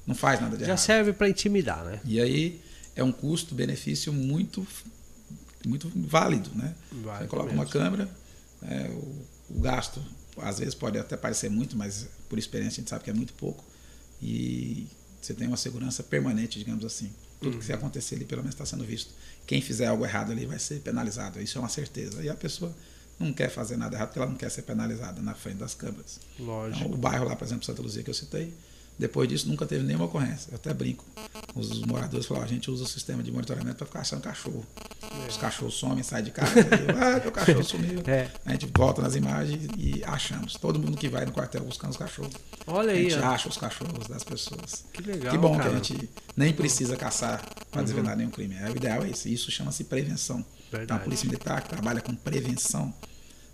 não faz nada de Já errado. serve para intimidar, né? E aí é um custo-benefício muito, muito válido, né? Válido Você coloca mesmo. uma câmera, é, o, o gasto às vezes pode até parecer muito, mas por experiência a gente sabe que é muito pouco. E você tem uma segurança permanente, digamos assim. Tudo Uhum. que se acontecer ali, pelo menos está sendo visto. Quem fizer algo errado ali vai ser penalizado. Isso é uma certeza. E a pessoa não quer fazer nada errado porque ela não quer ser penalizada na frente das câmeras. Lógico. Então, o bairro lá, por exemplo, Santa Luzia, que eu citei, depois disso nunca teve nenhuma ocorrência. Eu até brinco. Os moradores falaram, a gente usa o sistema de monitoramento para ficar achando cachorro. Os cachorros somem, saem de casa, eu, ah, meu cachorro sumiu. É. A gente volta nas imagens e achamos. Todo mundo que vai no quartel buscando os cachorros. Olha a aí, gente ó. acha os cachorros das pessoas. Que legal. que bom cara. que a gente nem precisa caçar para Uhum. desvendar nenhum crime. É, o ideal é isso. Isso chama-se prevenção. Então, a Verdade. polícia militar que trabalha com prevenção,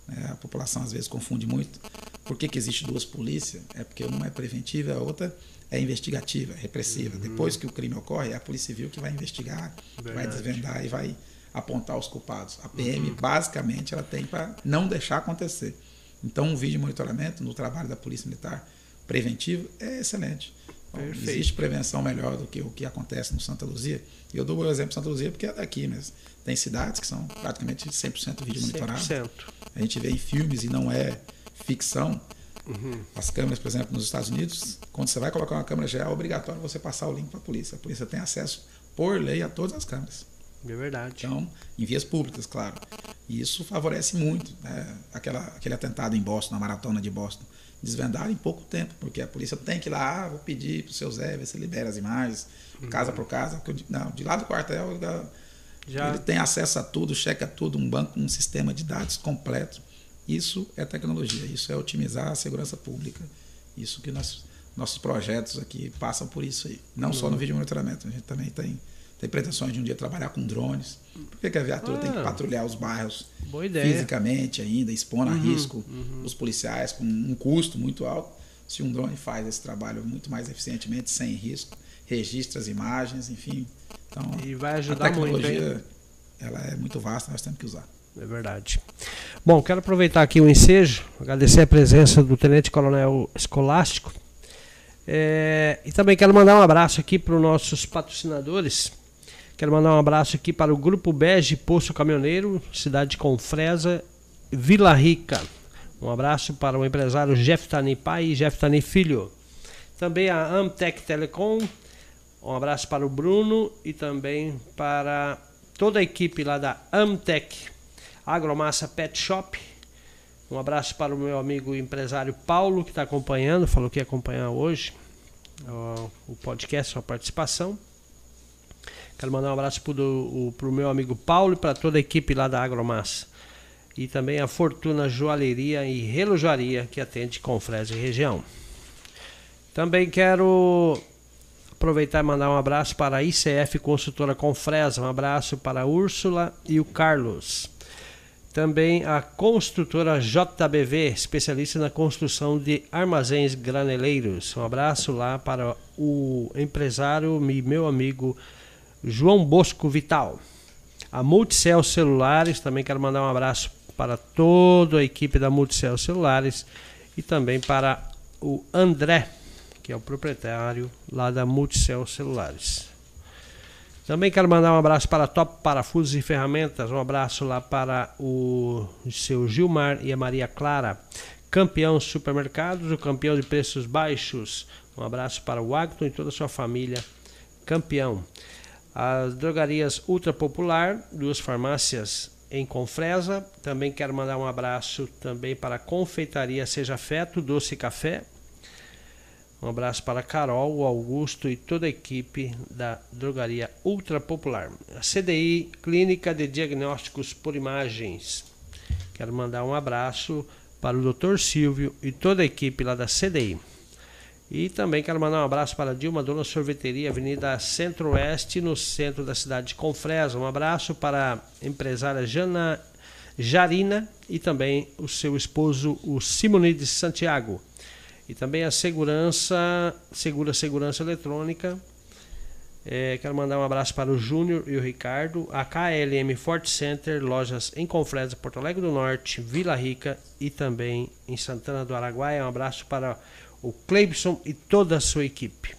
né, a população às vezes confunde muito. Por que, que existe duas polícias? É porque uma é preventiva, a outra é investigativa, repressiva. Depois que o crime ocorre, é a Polícia Civil que vai investigar, vai Uhum. Desvendar e vai apontar os culpados. A PM, basicamente, ela tem para não deixar acontecer. Então, um vídeo de monitoramento no trabalho da Polícia Militar preventivo é excelente. Então, existe prevenção melhor do que o que acontece no Santa Luzia. E eu dou o exemplo de Santa Luzia porque é daqui mesmo. Tem cidades que são praticamente 100% vídeo monitorado. 100%. A gente vê em filmes e não é ficção. Uhum. As câmeras, por exemplo, nos Estados Unidos, quando você vai colocar uma câmera, já é obrigatório você passar o link para a polícia. A polícia tem acesso, por lei, a todas as câmeras. É verdade. Então, em vias públicas, claro. E isso favorece muito né? Aquela, aquele atentado em Boston, na maratona de Boston. Desvendar em pouco tempo, porque a polícia tem que ir lá, ah, vou pedir para o seu Zé, ver se libera as imagens, casa por casa. Não, de lá do quartel, da- Já ele tem acesso a tudo, checa tudo, um banco, um sistema de dados completo. Isso é tecnologia, isso é otimizar a segurança pública. Isso que nós, nossos projetos aqui passam por isso aí. Não só no vídeo monitoramento, a gente também tem, tem pretensões de um dia trabalhar com drones. Por que, que a viatura tem que Ah. patrulhar os bairros fisicamente ainda, expondo a Uhum, risco uhum. os policiais com um custo muito alto? Se um drone faz esse trabalho muito mais eficientemente, sem risco, registra as imagens, enfim. Então, E vai a ajudar muito, hein? tecnologia ela é muito vasta, nós temos que usar. É verdade. Bom, quero aproveitar aqui o ensejo, agradecer a presença do Tenente Coronel Escolástico. É, e também quero mandar um abraço aqui para os nossos patrocinadores. Quero mandar um abraço aqui para o Grupo Bege Poço Caminhoneiro, cidade de Confresa, Vila Rica. Um abraço para o empresário Jeff Tani pai e Jeff Tani filho. Também a Amtec Telecom. Um abraço para o Bruno e também para toda a equipe lá da Amtec Agromassa Pet Shop. Um abraço para o meu amigo empresário Paulo, que está acompanhando, falou que ia acompanhar hoje o podcast, sua participação. Quero mandar um abraço para o meu amigo Paulo e para toda a equipe lá da Agromassa. E também a Fortuna Joalheria e Relojaria, que atende Confresa e região. Também quero aproveitar e mandar um abraço para a ICF Consultora Confresa. Um abraço para a Úrsula e o Carlos. Também a construtora JBV, especialista na construção de armazéns graneleiros. Um abraço lá para o empresário e meu amigo João Bosco Vital. A Multicel Celulares, também quero mandar um abraço para toda a equipe da Multicel Celulares e também para o André, que é o proprietário lá da Multicel Celulares. Também quero mandar um abraço para Top Parafusos e Ferramentas, um abraço lá para o seu Gilmar e a Maria Clara, campeão supermercados, o campeão de preços baixos. Um abraço para o Agton e toda a sua família, campeão. As drogarias Ultra Popular, duas farmácias em Confresa. Também quero mandar um abraço também para a Confeitaria Seja Feto, Doce Café, um abraço para Carol, o Augusto e toda a equipe da Drogaria Ultra Popular. A CDI, Clínica de Diagnósticos por Imagens. Quero mandar um abraço para o Dr. Silvio e toda a equipe lá da CDI. E também quero mandar um abraço para Dilma Dona Sorveteria, Avenida Centro-Oeste, no centro da cidade de Confresa. Um abraço para a empresária Jana Jarina e também o seu esposo, o Simonides Santiago. E também a segurança, segura segurança eletrônica. É, quero mandar um abraço para o Júnior e o Ricardo, a KLM Fort Center, lojas em Confresa, Porto Alegre do Norte, Vila Rica e também em Santana do Araguaia. Um abraço para o Cleibson e toda a sua equipe.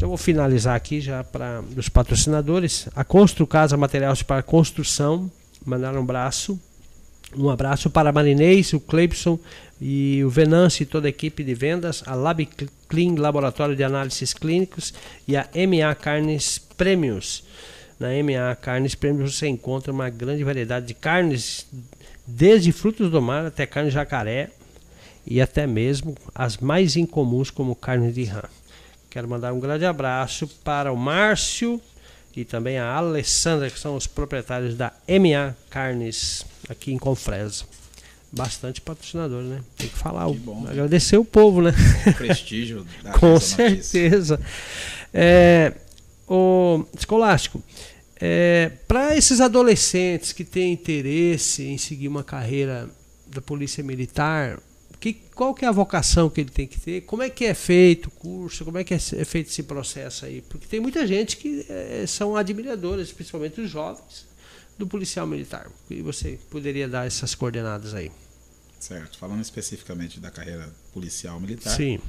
Já vou finalizar aqui já para os patrocinadores. A Constru Casa Materiais para Construção, mandar um abraço. Um abraço para a Marinês, o Cleibson e o Venance e toda a equipe de vendas, a Lab Clean Laboratório de Análises Clínicos e a MA Carnes Prêmios. Na MA Carnes Prêmios você encontra uma grande variedade de carnes, desde frutos do mar até carne jacaré e até mesmo as mais incomuns como carne de rã. Quero mandar um grande abraço para o Márcio e também a Alessandra, que são os proprietários da MA Carnes aqui em Confresa. Bastante patrocinador, né? Tem que falar, que bom, agradecer o povo, né? O prestígio da Com certeza. É, o Escolástico, é, para esses adolescentes que têm interesse em seguir uma carreira da Polícia Militar, que, qual que é a vocação que ele tem que ter? Como é que é feito o curso? Como é que é, é feito esse processo aí? Porque tem muita gente que é, são admiradores, principalmente os jovens, do policial militar. E você poderia dar essas coordenadas aí? Certo. Falando especificamente da carreira policial militar. Sim.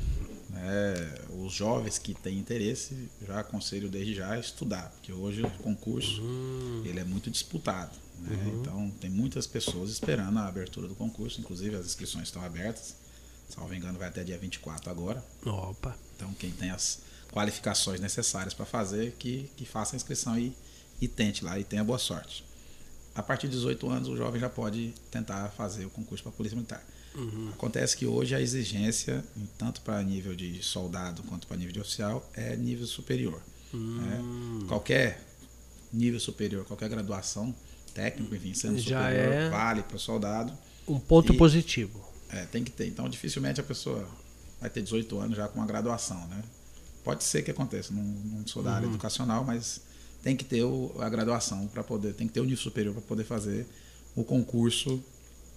Né, os jovens que têm interesse, já aconselho desde já a estudar, porque hoje o concurso uhum. ele é muito disputado. Né? Uhum. Então, tem muitas pessoas esperando a abertura do concurso, inclusive as inscrições estão abertas. Salvo engano, vai até dia 24 agora. Opa. Então, quem tem as qualificações necessárias para fazer, que, que faça a inscrição e, e tente lá e tenha boa sorte. A partir de 18 anos, o jovem já pode tentar fazer o concurso para a Polícia Militar. Uhum. Acontece que hoje a exigência, tanto para nível de soldado quanto para nível de oficial, é nível superior. Uhum. Né? Qualquer nível superior, qualquer graduação, técnico, enfim, sendo Já superior, é vale para o soldado. Um ponto e, positivo. É, tem que ter. Então, dificilmente a pessoa vai ter 18 anos já com uma graduação, né? Pode ser que aconteça, não, não sou da uhum. área educacional, mas tem que ter o, a graduação para poder, tem que ter o nível superior para poder fazer o concurso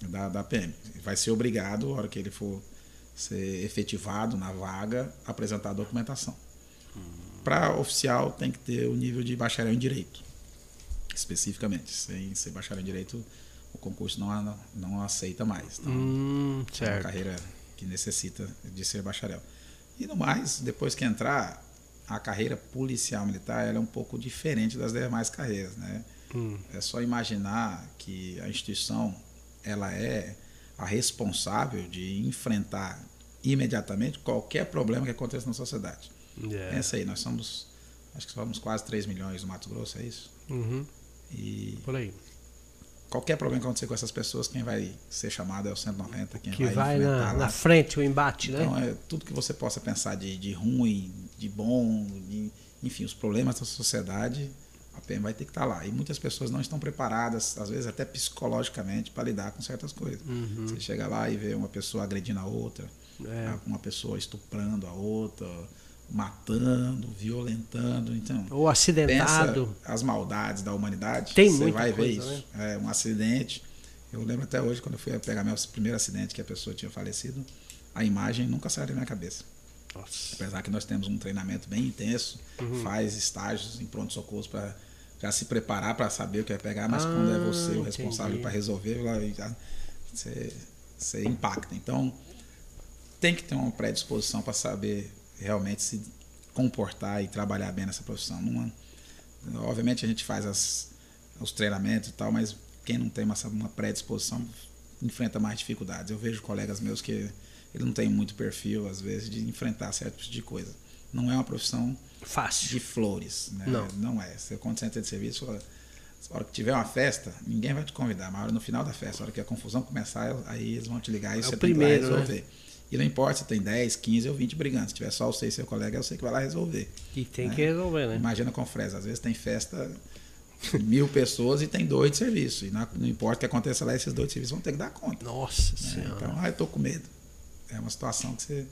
da, da PM. Vai ser obrigado, na hora que ele for ser efetivado na vaga, apresentar a documentação. Uhum. Para oficial, tem que ter o nível de bacharel em direito especificamente. Sem ser bacharel em direito, o concurso não, não aceita mais. Então, hum, é uma carreira que necessita de ser bacharel. E no mais, depois que entrar, a carreira policial militar ela é um pouco diferente das demais carreiras, né? Hum. É só imaginar que a instituição ela é a responsável de enfrentar imediatamente qualquer problema que aconteça na sociedade. Yeah. Essa aí, nós somos, acho que somos quase 3 milhões no Mato Grosso, é isso? Uhum. E Por aí. Qualquer problema que acontecer com essas pessoas, quem vai ser chamado é o 190, quem que vai, vai na, na, frente o embate, então, né? Então, é tudo que você possa pensar de, de ruim, de bom, de, enfim, os problemas da sociedade, a PM vai ter que estar lá. E muitas pessoas não estão preparadas, às vezes até psicologicamente, para lidar com certas coisas. Uhum. Você chega lá e vê uma pessoa agredindo a outra, é. uma pessoa estuprando a outra, matando, violentando, então. Ou acidentado. as maldades da humanidade. Tem Você vai coisa, ver isso. Né? É um acidente. Eu lembro até hoje quando eu fui pegar meu primeiro acidente que a pessoa tinha falecido, a imagem nunca saiu da minha cabeça. Nossa. Apesar que nós temos um treinamento bem intenso, uhum. faz estágios em pronto socorro para já se preparar para saber o que vai pegar, mas ah, quando é você o responsável para resolver, você, você impacta. Então, tem que ter uma predisposição para saber realmente se comportar e trabalhar bem nessa profissão. Numa, obviamente a gente faz as, os treinamentos e tal, mas quem não tem uma, uma predisposição enfrenta mais dificuldades. Eu vejo colegas meus que ele não tem muito perfil, às vezes, de enfrentar certos tipos de coisa. Não é uma profissão fácil de flores. Né? Não. não é. Você, quando você entra de serviço, a hora que tiver uma festa, ninguém vai te convidar. Mas no final da festa, a hora que a confusão começar, aí eles vão te ligar e é você tem primeiro, que resolver. Né? E não importa se tem 10, 15 ou 20 brigantes. Se tiver só você e seu colega, é você que vai lá resolver. E tem né? que resolver, né? Imagina com fresa. Às vezes tem festa mil pessoas e tem dois de serviço. E não, não, importa o que aconteça lá, esses dois de serviço vão ter que dar conta. Nossa né? Senhora. Então, ah, eu tô com medo. É uma situação que você,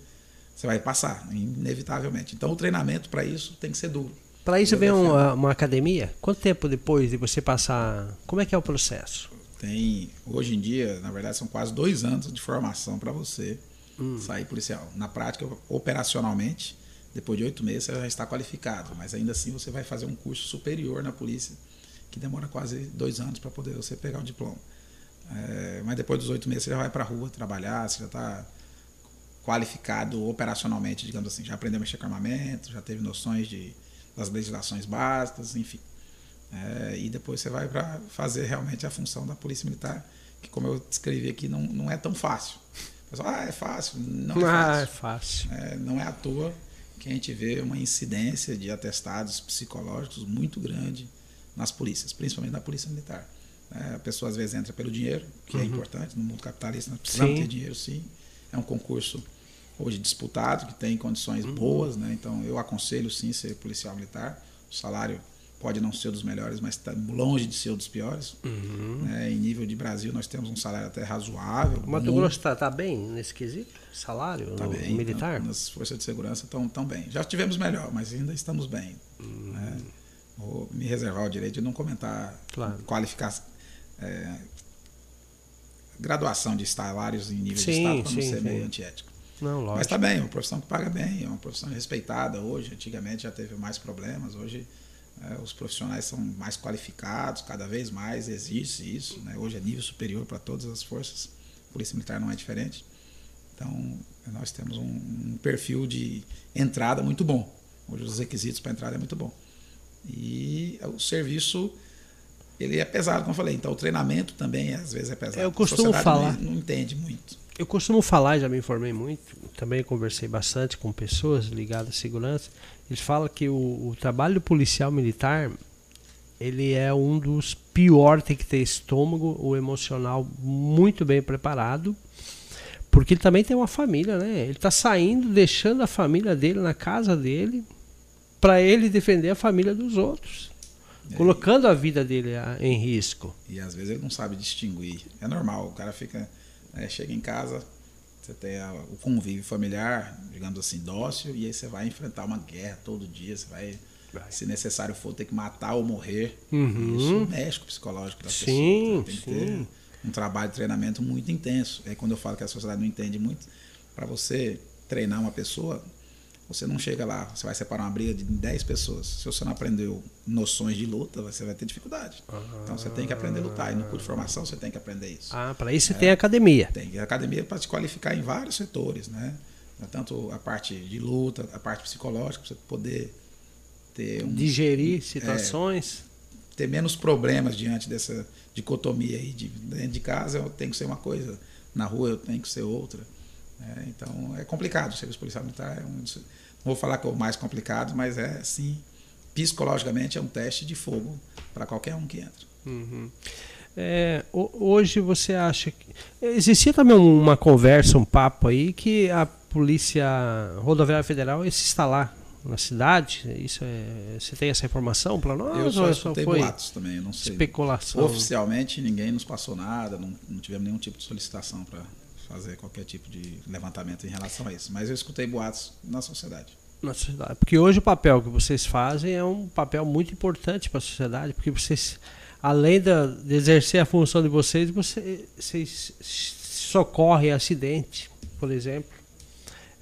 você vai passar, inevitavelmente. Então, o treinamento para isso tem que ser duro. Para isso vem uma, uma, academia? Quanto tempo depois de você passar? Como é que é o processo? Tem, hoje em dia, na verdade, são quase dois anos de formação para você hum. sair policial. Na prática, operacionalmente, depois de oito meses você já está qualificado, mas ainda assim você vai fazer um curso superior na polícia, que demora quase dois anos para poder você pegar o diploma. É, mas depois dos oito meses você já vai para a rua trabalhar, você já está qualificado operacionalmente, digamos assim, já aprendeu a mexer com armamento, já teve noções de, das legislações básicas, enfim. É, e depois você vai para fazer realmente a função da polícia militar, que como eu descrevi aqui, não, não é tão fácil pessoal, ah, é fácil. Não é ah, fácil. é fácil. É, não é à toa que a gente vê uma incidência de atestados psicológicos muito grande nas polícias, principalmente na polícia militar. É, a pessoa às vezes entra pelo dinheiro, que é uhum. é importante, no mundo capitalista nós precisamos sim. ter dinheiro sim. É um concurso hoje disputado, que tem condições uhum. boas, né? então eu aconselho sim ser policial militar. O salário pode não ser dos melhores, mas está longe de ser um dos piores. Uhum. Né? Em nível de Brasil, nós temos um salário até razoável. O Mato Grosso está tá bem nesse quesito? Salário tá bem, militar? Então, as forças de segurança estão tão bem. Já tivemos melhor, mas ainda estamos bem. Uhum. Né? Vou me reservar o direito de não comentar, claro. qualificar. É, graduação de salários em nível sim, de Estado para não ser sim. meio antiético. Não, lógico. Mas está bem, é uma profissão que paga bem, é uma profissão respeitada hoje. Antigamente já teve mais problemas, hoje é, os profissionais são mais qualificados, cada vez mais existe isso. Né? Hoje é nível superior para todas as forças. A Polícia Militar não é diferente. Então, nós temos um, um perfil de entrada muito bom. Hoje os requisitos para entrada é muito bom. E o serviço ele é pesado, como eu falei. Então o treinamento também às vezes é pesado. Eu costumo falar. Não, não, entende muito. Eu costumo falar, já me informei muito. Também conversei bastante com pessoas ligadas à segurança. Eles falam que o, o trabalho policial militar ele é um dos piores, tem que ter estômago, o emocional muito bem preparado, porque ele também tem uma família, né? Ele está saindo, deixando a família dele na casa dele, para ele defender a família dos outros, é, colocando a vida dele em risco. E às vezes ele não sabe distinguir. É normal, o cara fica, é, chega em casa, você tem a, o convívio familiar, digamos assim, dócil, e aí você vai enfrentar uma guerra todo dia, você vai, vai. se necessário for, ter que matar ou morrer. Uhum. Isso mexe com o psicológico da sim, pessoa. Tem que sim. ter um trabalho de treinamento muito intenso. É quando eu falo que a sociedade não entende muito, para você treinar uma pessoa, você não chega lá, você vai separar uma briga de 10 pessoas. Se você não aprendeu noções de luta, você vai ter dificuldade. Ah, então você tem que aprender a lutar. E no curso de formação você tem que aprender isso. Ah, para isso você é, tem academia. Tem academia para te qualificar em vários setores, né? Tanto a parte de luta, a parte psicológica, para você poder ter um, digerir situações, é, ter menos problemas diante dessa dicotomia aí de dentro de casa eu tenho que ser uma coisa, na rua eu tenho que ser outra. É, então é complicado o serviço policial militar. É um, não vou falar que é o mais complicado, mas é sim, psicologicamente é um teste de fogo para qualquer um que entra. Uhum. É, hoje você acha que. Existia também uma conversa, um papo aí, que a Polícia Rodoviária Federal ia se instalar na cidade? Isso é, você tem essa informação para nós? Eu só escutei foi boatos também, não sei. Especulação. Oficialmente ninguém nos passou nada, não, não tivemos nenhum tipo de solicitação para fazer qualquer tipo de levantamento em relação a isso. Mas eu escutei boatos na sociedade. Na sociedade. Porque hoje o papel que vocês fazem é um papel muito importante para a sociedade, porque vocês, além de exercer a função de vocês, vocês, vocês socorrem acidente, por exemplo.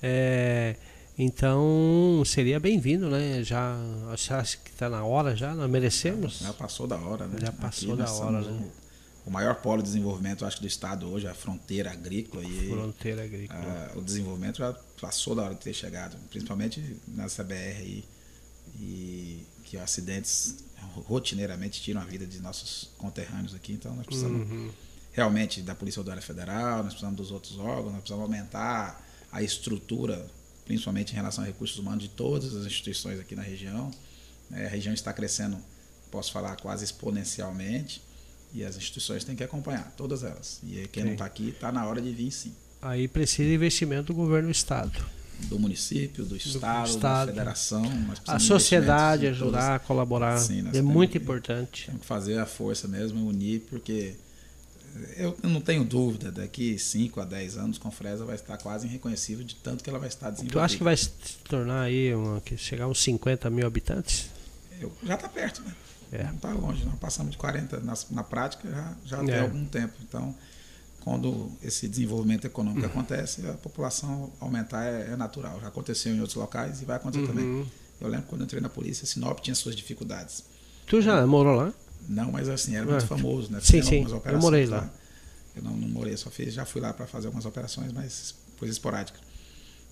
É, então seria bem-vindo, né? Já acho que está na hora já, nós merecemos. Já passou da hora, né? Já passou da hora, né? O, maior polo de desenvolvimento, acho do estado hoje, é a fronteira agrícola e fronteira agrícola. A, o desenvolvimento já passou da hora de ter chegado, principalmente nessa BR aí, e que acidentes rotineiramente tiram a vida de nossos conterrâneos aqui. Então nós precisamos uhum. realmente da Polícia Rodoviária Federal, nós precisamos dos outros órgãos, nós precisamos aumentar a estrutura principalmente em relação a recursos humanos de todas as instituições aqui na região. É, a região está crescendo, posso falar, quase exponencialmente, e as instituições têm que acompanhar, todas elas. E quem sim. não está aqui, está na hora de vir sim. Aí precisa de investimento do governo do Estado. Do município, do Estado, do estado. da federação. A sociedade ajudar, todas... colaborar. Sim, é muito importante. Temos que fazer a força mesmo, unir, porque eu não tenho dúvida, daqui 5 a 10 anos, com Fresa vai estar quase irreconhecível de tanto que ela vai estar desenvolvida. Tu acha que vai se tornar aí, uma, chegar a uns 50 mil habitantes? Eu, já está perto, né? É. Não está longe, não. Passamos de 40 na, na prática já, já é. tem algum tempo. Então, quando esse desenvolvimento econômico uhum. acontece, a população aumentar é, é, natural. Já aconteceu em outros locais e vai acontecer uhum. também. Eu lembro quando eu entrei na polícia, Sinop tinha suas dificuldades. Tu já morou lá? Não, mas assim, era muito ah, famoso, né? Sim, sim. Eu morei lá. lá. Eu não, não morei, só fiz, já fui lá para fazer algumas operações, mas coisa esporádica.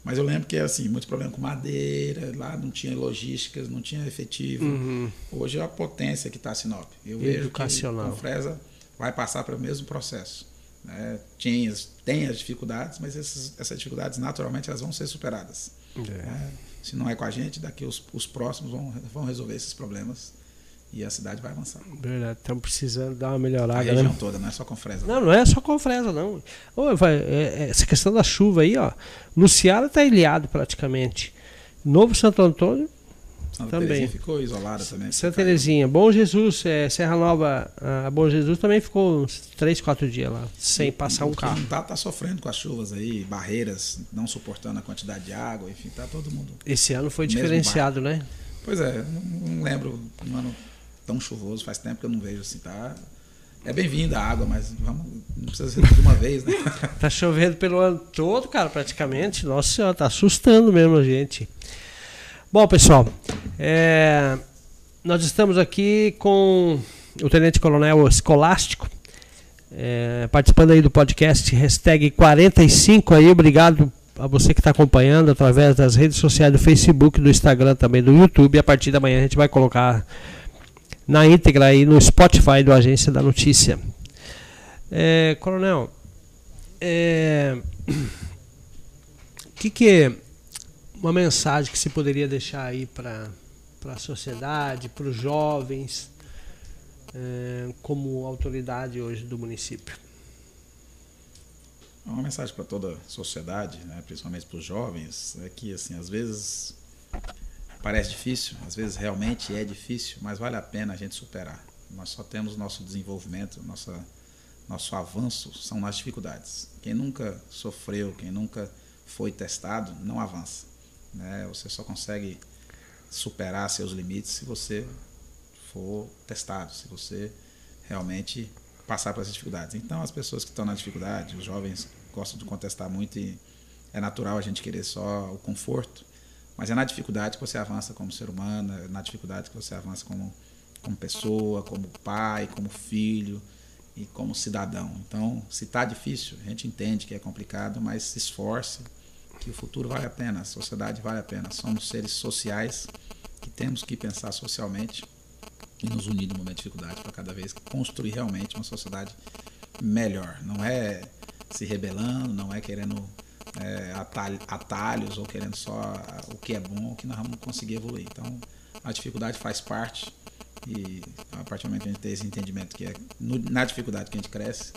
Mas eu lembro que assim, muitos problemas com madeira, lá não tinha logísticas, não tinha efetivo. Uhum. Hoje é a potência que está a Sinop. Eu Educacional. vejo que o Fresa vai passar pelo mesmo processo. Né? Tem, tem as dificuldades, mas essas, essas dificuldades naturalmente elas vão ser superadas. É. Né? Se não é com a gente, daqui os, os próximos vão, vão resolver esses problemas e a cidade vai avançar. Verdade, estamos precisando dar uma melhorada. A região né? toda, não é só com Fresa. Não, não é só com Fresa, não. Vai, é, é, essa questão da chuva aí, ó. Luciara está ilhado praticamente. Novo Santo Antônio Santa também. Terezinha ficou isolada também. Santa Terezinha. Bom Jesus, é, Serra Nova, a Bom Jesus também ficou uns 3, 4 dias lá, sem e, passar um carro. Tá, tá sofrendo com as chuvas aí, barreiras, não suportando a quantidade de água, enfim, tá todo mundo. Esse ano foi diferenciado, né? Pois é, não, não lembro um ano tão chuvoso, faz tempo que eu não vejo assim, tá? É bem-vinda a água, mas vamos, não precisa ser de uma vez, né? tá chovendo pelo ano todo, cara, praticamente. Nossa senhora, tá assustando mesmo a gente. Bom, pessoal, é, nós estamos aqui com o Tenente Coronel Escolástico, é, participando aí do podcast hashtag 45 aí, obrigado a você que está acompanhando através das redes sociais do Facebook, do Instagram também, do YouTube. A partir da manhã a gente vai colocar na íntegra aí no Spotify do Agência da Notícia. É, coronel, é, que que uma mensagem que se poderia deixar aí para para a sociedade, para os jovens, é, como autoridade hoje do município? Uma mensagem para toda a sociedade, né, principalmente para os jovens, é que assim às vezes Parece difícil, às vezes realmente é difícil, mas vale a pena a gente superar. Nós só temos nosso desenvolvimento, nossa, nosso avanço são nas dificuldades. Quem nunca sofreu, quem nunca foi testado, não avança. Né? Você só consegue superar seus limites se você for testado, se você realmente passar por essas dificuldades. Então, as pessoas que estão na dificuldade, os jovens gostam de contestar muito e é natural a gente querer só o conforto, mas é na dificuldade que você avança como ser humano, é na dificuldade que você avança como, como pessoa, como pai, como filho e como cidadão. Então, se está difícil, a gente entende que é complicado, mas se esforce, que o futuro vale a pena, a sociedade vale a pena. Somos seres sociais que temos que pensar socialmente e nos unir no momento de dificuldade para cada vez construir realmente uma sociedade melhor. Não é se rebelando, não é querendo é, atalhos ou querendo só o que é bom, que nós vamos conseguir evoluir. Então, a dificuldade faz parte e a partir do momento que a gente tem esse entendimento que é no, na dificuldade que a gente cresce,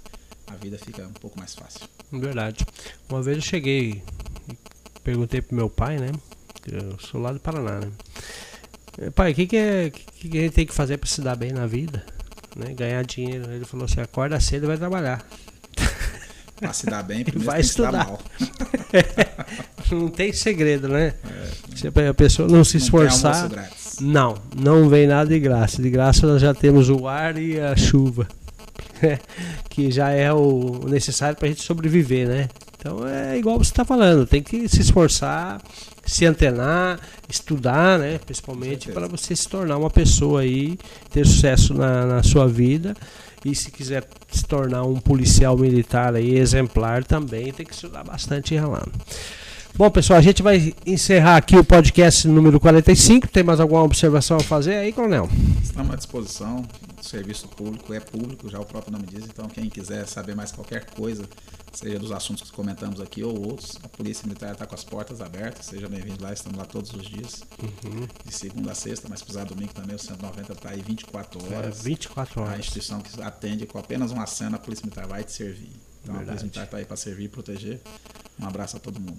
a vida fica um pouco mais fácil. Verdade. Uma vez eu cheguei perguntei pro meu pai, né? Eu sou lá do Paraná, né? Eh, pai, o que, que, é, que, que a gente tem que fazer para se dar bem na vida? Né? Ganhar dinheiro. Ele falou assim: acorda cedo e vai trabalhar. Pra se dar bem, primeiro vai estudar. mal. não tem segredo, né? É, se a pessoa não se esforçar. Não, não vem nada de graça. De graça nós já temos o ar e a chuva. que já é o necessário para a gente sobreviver, né? Então é igual você está falando, tem que se esforçar, se antenar, estudar, né? Principalmente para você se tornar uma pessoa aí, ter sucesso na, na sua vida. E se quiser se tornar um policial militar aí, exemplar também, tem que estudar bastante ralando. Bom, pessoal, a gente vai encerrar aqui o podcast número 45. Tem mais alguma observação a fazer aí, Coronel? Estamos à disposição. O serviço público é público, já o próprio nome diz. Então, quem quiser saber mais qualquer coisa, seja dos assuntos que comentamos aqui ou outros, a Polícia Militar está com as portas abertas. Seja bem-vindo lá, estamos lá todos os dias. Uhum. De segunda a sexta, mas precisar domingo também, o 190 está aí 24 é, horas. É, 24 horas. A instituição que atende com apenas uma cena, a Polícia Militar vai te servir. Então, Verdade. a Polícia Militar está aí para servir e proteger. Um abraço a todo mundo.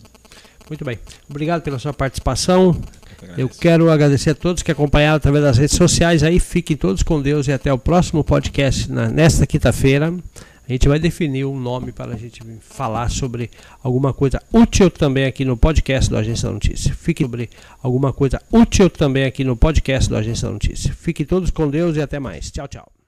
Muito bem. Obrigado pela sua participação. Eu quero agradecer a todos que acompanharam através das redes sociais. Aí fiquem todos com Deus e até o próximo podcast na, nesta quinta-feira. A gente vai definir um nome para a gente falar sobre alguma coisa útil também aqui no podcast do Agência da Notícia. Fiquem sobre alguma coisa útil também aqui no podcast do Agência da Notícia. Fiquem todos com Deus e até mais. Tchau, tchau.